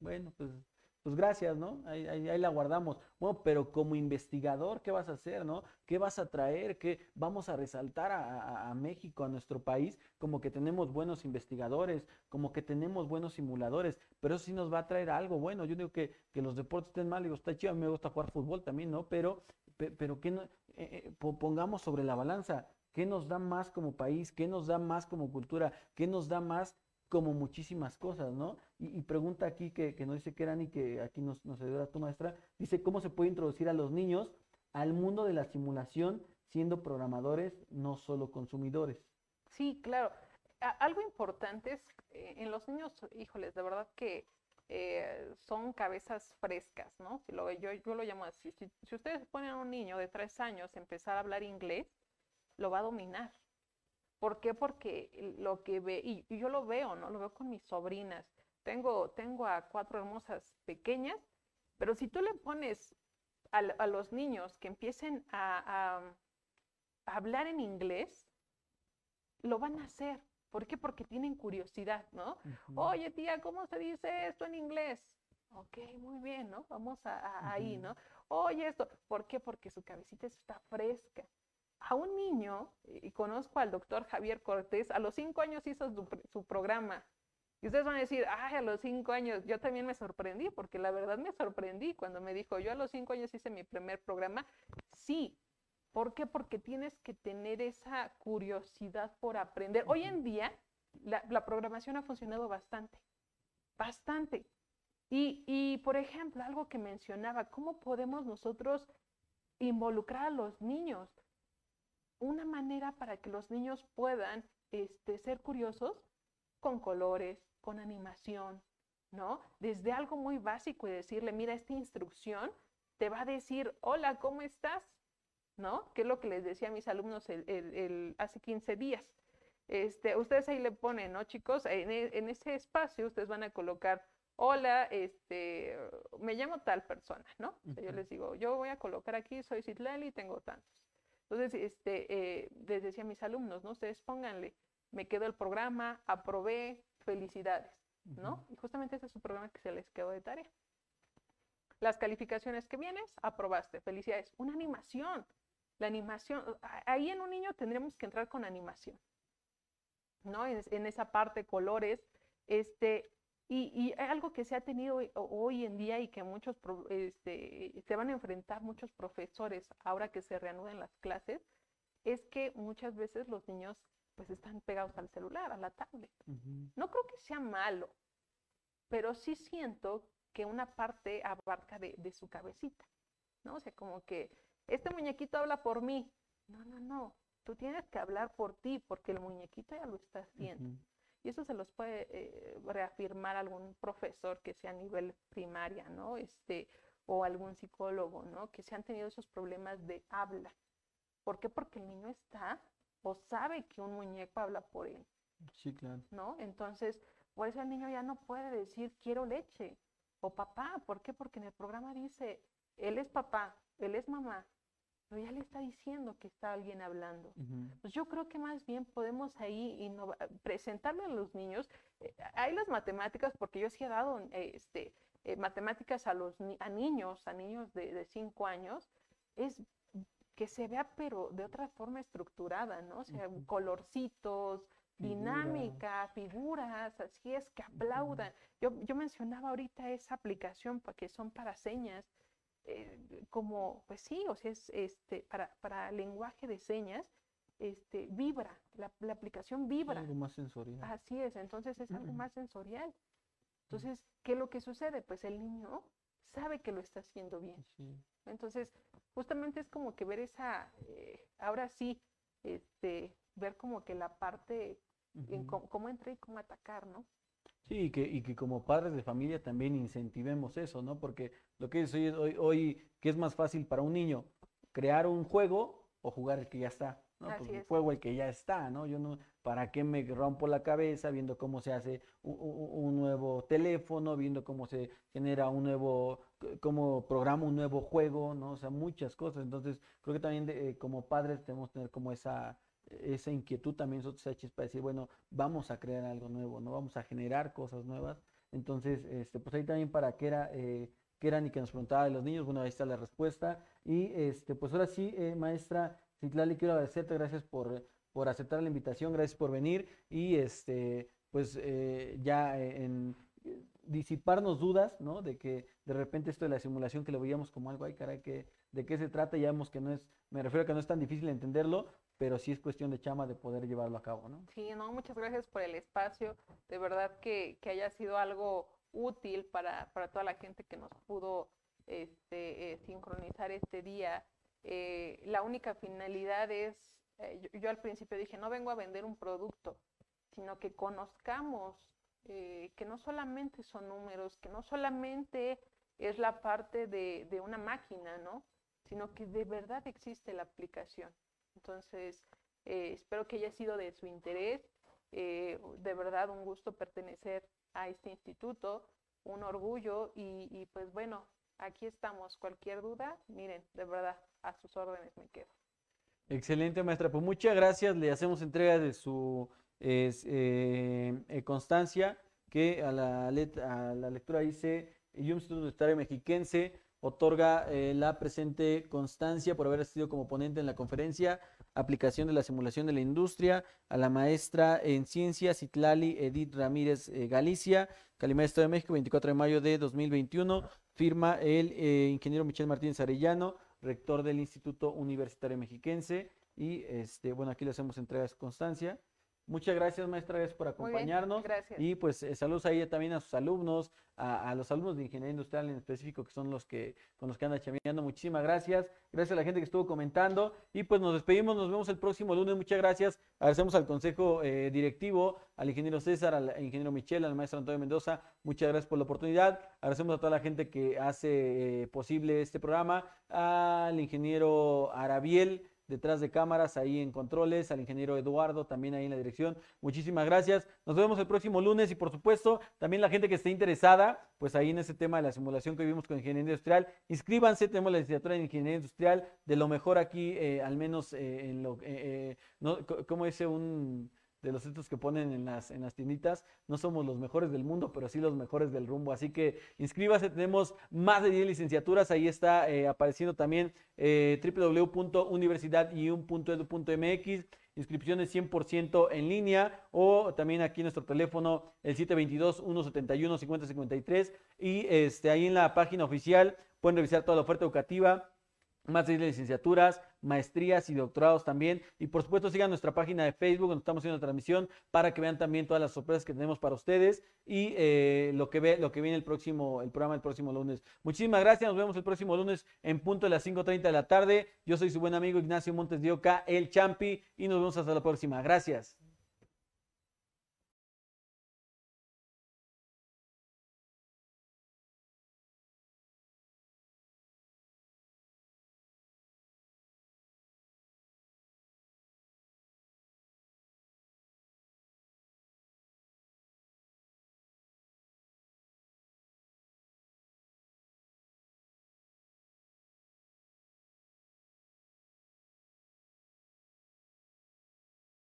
Bueno, pues pues gracias, ¿no? Ahí, ahí, la guardamos. Bueno, pero como investigador, ¿qué vas a hacer, no? ¿Qué vas a traer? ¿Qué vamos a resaltar a, México, a nuestro país? Como que tenemos buenos investigadores, como que tenemos buenos simuladores, pero eso sí nos va a traer algo bueno. Yo digo que, que los deportes estén mal, digo, está chido, a mí me gusta jugar fútbol también, ¿no? Pero, pero que no, eh, eh, pongamos sobre la balanza, ¿qué nos da más como país? ¿Qué nos da más como cultura? ¿Qué nos da más como muchísimas cosas, ¿no? Y, pregunta aquí que, que, no dice que eran y que aquí nos, nos ayuda tu maestra, dice cómo se puede introducir a los niños al mundo de la simulación siendo programadores, no solo consumidores. Sí, claro. algo importante es, eh, en los niños, híjoles, de verdad que eh, son cabezas frescas, ¿no? Si lo, yo, yo lo llamo así. Si, si ustedes ponen a un niño de tres años empezar a hablar inglés, lo va a dominar ¿Por qué? Porque lo que ve, y, yo lo veo, ¿no? Lo veo con mis sobrinas. Tengo, tengo a cuatro hermosas pequeñas, pero si tú le pones a, los niños que empiecen a, hablar en inglés, lo van a hacer. ¿Por qué? Porque tienen curiosidad, ¿no? Oye, tía, ¿cómo se dice esto en inglés? Ok, muy bien, ¿no? Vamos a, ahí, ¿no? Oye, esto. ¿Por qué? Porque su cabecita está fresca a un niño, y conozco al doctor Javier Cortés, a los cinco años hizo su, programa. Y ustedes van a decir, ay, a los cinco años, yo también me sorprendí, porque la verdad me sorprendí cuando me dijo, yo a los cinco años hice mi primer programa. Sí. ¿Por qué? Porque tienes que tener esa curiosidad por aprender. Hoy en día, la, programación ha funcionado bastante, bastante. Y, y, por ejemplo, algo que mencionaba, ¿cómo podemos nosotros involucrar a los niños? Una manera para que los niños puedan este, ser curiosos con colores, con animación, ¿no? Desde algo muy básico y decirle, mira, esta instrucción te va a decir, hola, ¿cómo estás? ¿No? Que es lo que les decía a mis alumnos el, hace 15 días. Este, ustedes ahí le ponen, ¿no, chicos? En, e, en, ese espacio ustedes van a colocar, hola, este, me llamo tal persona, ¿no? Yo les digo, yo voy a colocar aquí, soy Citlali y tengo tantos. Entonces, este, eh, les decía a mis alumnos, ¿no? Ustedes pónganle, me quedó el programa, aprobé, felicidades, ¿no? Y justamente ese es su programa que se les quedó de tarea. Las calificaciones que vienes, aprobaste, felicidades. Una animación, la animación, ahí en un niño tendríamos que entrar con animación, ¿no? En, esa parte, colores, este, y, algo que se ha tenido hoy, en día y que muchos este, se van a enfrentar muchos profesores ahora que se reanuden las clases, es que muchas veces los niños pues están pegados al celular, a la tablet. No creo que sea malo, pero sí siento que una parte abarca de, de, su cabecita, ¿no? O sea, como que este muñequito habla por mí. No, no, no. Tú tienes que hablar por ti porque el muñequito ya lo está haciendo. Y eso se los puede eh, reafirmar algún profesor que sea a nivel primaria, ¿no? Este, o algún psicólogo, ¿no? Que se han tenido esos problemas de habla. ¿Por qué? Porque el niño está o sabe que un muñeco habla por él. Sí, claro. ¿No? Entonces, por eso el niño ya no puede decir quiero leche o papá. ¿Por qué? Porque en el programa dice, él es papá, él es mamá, pero ya le está diciendo que está alguien hablando. Pues yo creo que más bien podemos ahí presentarle a los niños. Eh, hay las matemáticas, porque yo sí he dado este, eh, matemáticas a, los, a niños, a niños de 5 años, es que se vea, pero de otra forma estructurada, ¿no? O sea, colorcitos, dinámica, figuras, así es, que aplaudan. yo, yo mencionaba ahorita esa aplicación que son para señas, eh, como, pues sí, o sea, es este, para, para lenguaje de señas, este, vibra, la, aplicación vibra. algo más sensorial. Así es, entonces es algo más sensorial. Entonces, ¿qué es lo que sucede? Pues el niño sabe que lo está haciendo bien. Entonces, justamente es como que ver esa, eh, ahora sí, este, ver como que la parte, en cómo, cómo entrar y cómo atacar, ¿no? Sí, y que, y que como padres de familia también incentivemos eso, ¿no? Porque lo que es hoy, hoy, ¿qué es más fácil para un niño? ¿Crear un juego o jugar el que ya está? ¿no? Pues el juego el que ya está, ¿no? Yo no, ¿para qué me rompo la cabeza viendo cómo se hace un, nuevo teléfono, viendo cómo se genera un nuevo, cómo programa un nuevo juego, ¿no? O sea, muchas cosas. Entonces, creo que también eh, como padres tenemos que tener como esa, esa inquietud también nosotros para decir, bueno, vamos a crear algo nuevo, ¿no? Vamos a generar cosas nuevas. Entonces, este, pues ahí también para qué era, eh, qué eran y que nos preguntaba de los niños, bueno, ahí está la respuesta. Y este, pues ahora sí, eh, maestra Citlali, quiero agradecerte, gracias por, por aceptar la invitación, gracias por venir y este, pues eh, ya en disiparnos dudas, ¿no? De que de repente esto de la simulación que lo veíamos como algo, ay caray, que, de qué se trata, ya vemos que no es, me refiero a que no es tan difícil entenderlo, pero sí es cuestión de chama de poder llevarlo a cabo, ¿no? Sí, no, muchas gracias por el espacio, de verdad que, que haya sido algo útil para, para, toda la gente que nos pudo este, eh, sincronizar este día. Eh, la única finalidad es, eh, yo, al principio dije, no vengo a vender un producto, sino que conozcamos que no solamente son números, que no solamente es la parte de, de una máquina, ¿no? Sino que de verdad existe la aplicación. Entonces, eh, espero que haya sido de su interés. Eh, de verdad, un gusto pertenecer a este instituto, un orgullo y, pues bueno, aquí estamos. Cualquier duda, miren, de verdad, a sus órdenes me quedo. Excelente, maestra. Pues muchas gracias. Le hacemos entrega de su eh, constancia que a la, a la lectura dice Yo Instituto Universitario Mexiquense otorga eh, la presente constancia por haber sido como ponente en la conferencia Aplicación de la Simulación de la Industria a la maestra en Ciencias Itlali Edith Ramírez eh, Galicia, Calimaestra de México, 24 de mayo de 2021. Firma el eh, ingeniero Michel Martínez Arellano, rector del Instituto Universitario Mexiquense. Y este, bueno, aquí le hacemos entrega de constancia. Muchas gracias, maestra, gracias por acompañarnos. gracias. Y pues eh, saludos ahí también a sus alumnos, a, los alumnos de ingeniería industrial en específico, que son los que con los que anda chameando. Muchísimas gracias. Gracias a la gente que estuvo comentando. Y pues nos despedimos, nos vemos el próximo lunes. Muchas gracias. Agradecemos al consejo eh, directivo, al ingeniero César, al ingeniero Michel, al maestro Antonio Mendoza. Muchas gracias por la oportunidad. Agradecemos a toda la gente que hace eh, posible este programa, al ingeniero Arabiel detrás de cámaras, ahí en controles, al ingeniero Eduardo, también ahí en la dirección. Muchísimas gracias. Nos vemos el próximo lunes y por supuesto, también la gente que esté interesada, pues ahí en ese tema de la simulación que vimos con ingeniería industrial, inscríbanse, tenemos la licenciatura en ingeniería industrial, de lo mejor aquí, eh, al menos eh, en lo, eh, no, como dice un de los estos que ponen en las, en las tienditas. No somos los mejores del mundo, pero sí los mejores del rumbo. Así que inscríbase, tenemos más de 10 licenciaturas. Ahí está apareciendo también eh, www.universidadium.edu.mx. Inscripciones 100% en línea o también aquí nuestro teléfono el 722-171-5053 y este, ahí en la página oficial pueden revisar toda la oferta educativa más de licenciaturas, maestrías y doctorados también. Y por supuesto sigan nuestra página de Facebook donde estamos haciendo la transmisión para que vean también todas las sorpresas que tenemos para ustedes y eh, lo, que ve, lo que viene el próximo, el programa el próximo lunes. Muchísimas gracias, nos vemos el próximo lunes en punto de las 5.30 de la tarde. Yo soy su buen amigo Ignacio Montes de Oca, el Champi, y nos vemos hasta la próxima. Gracias.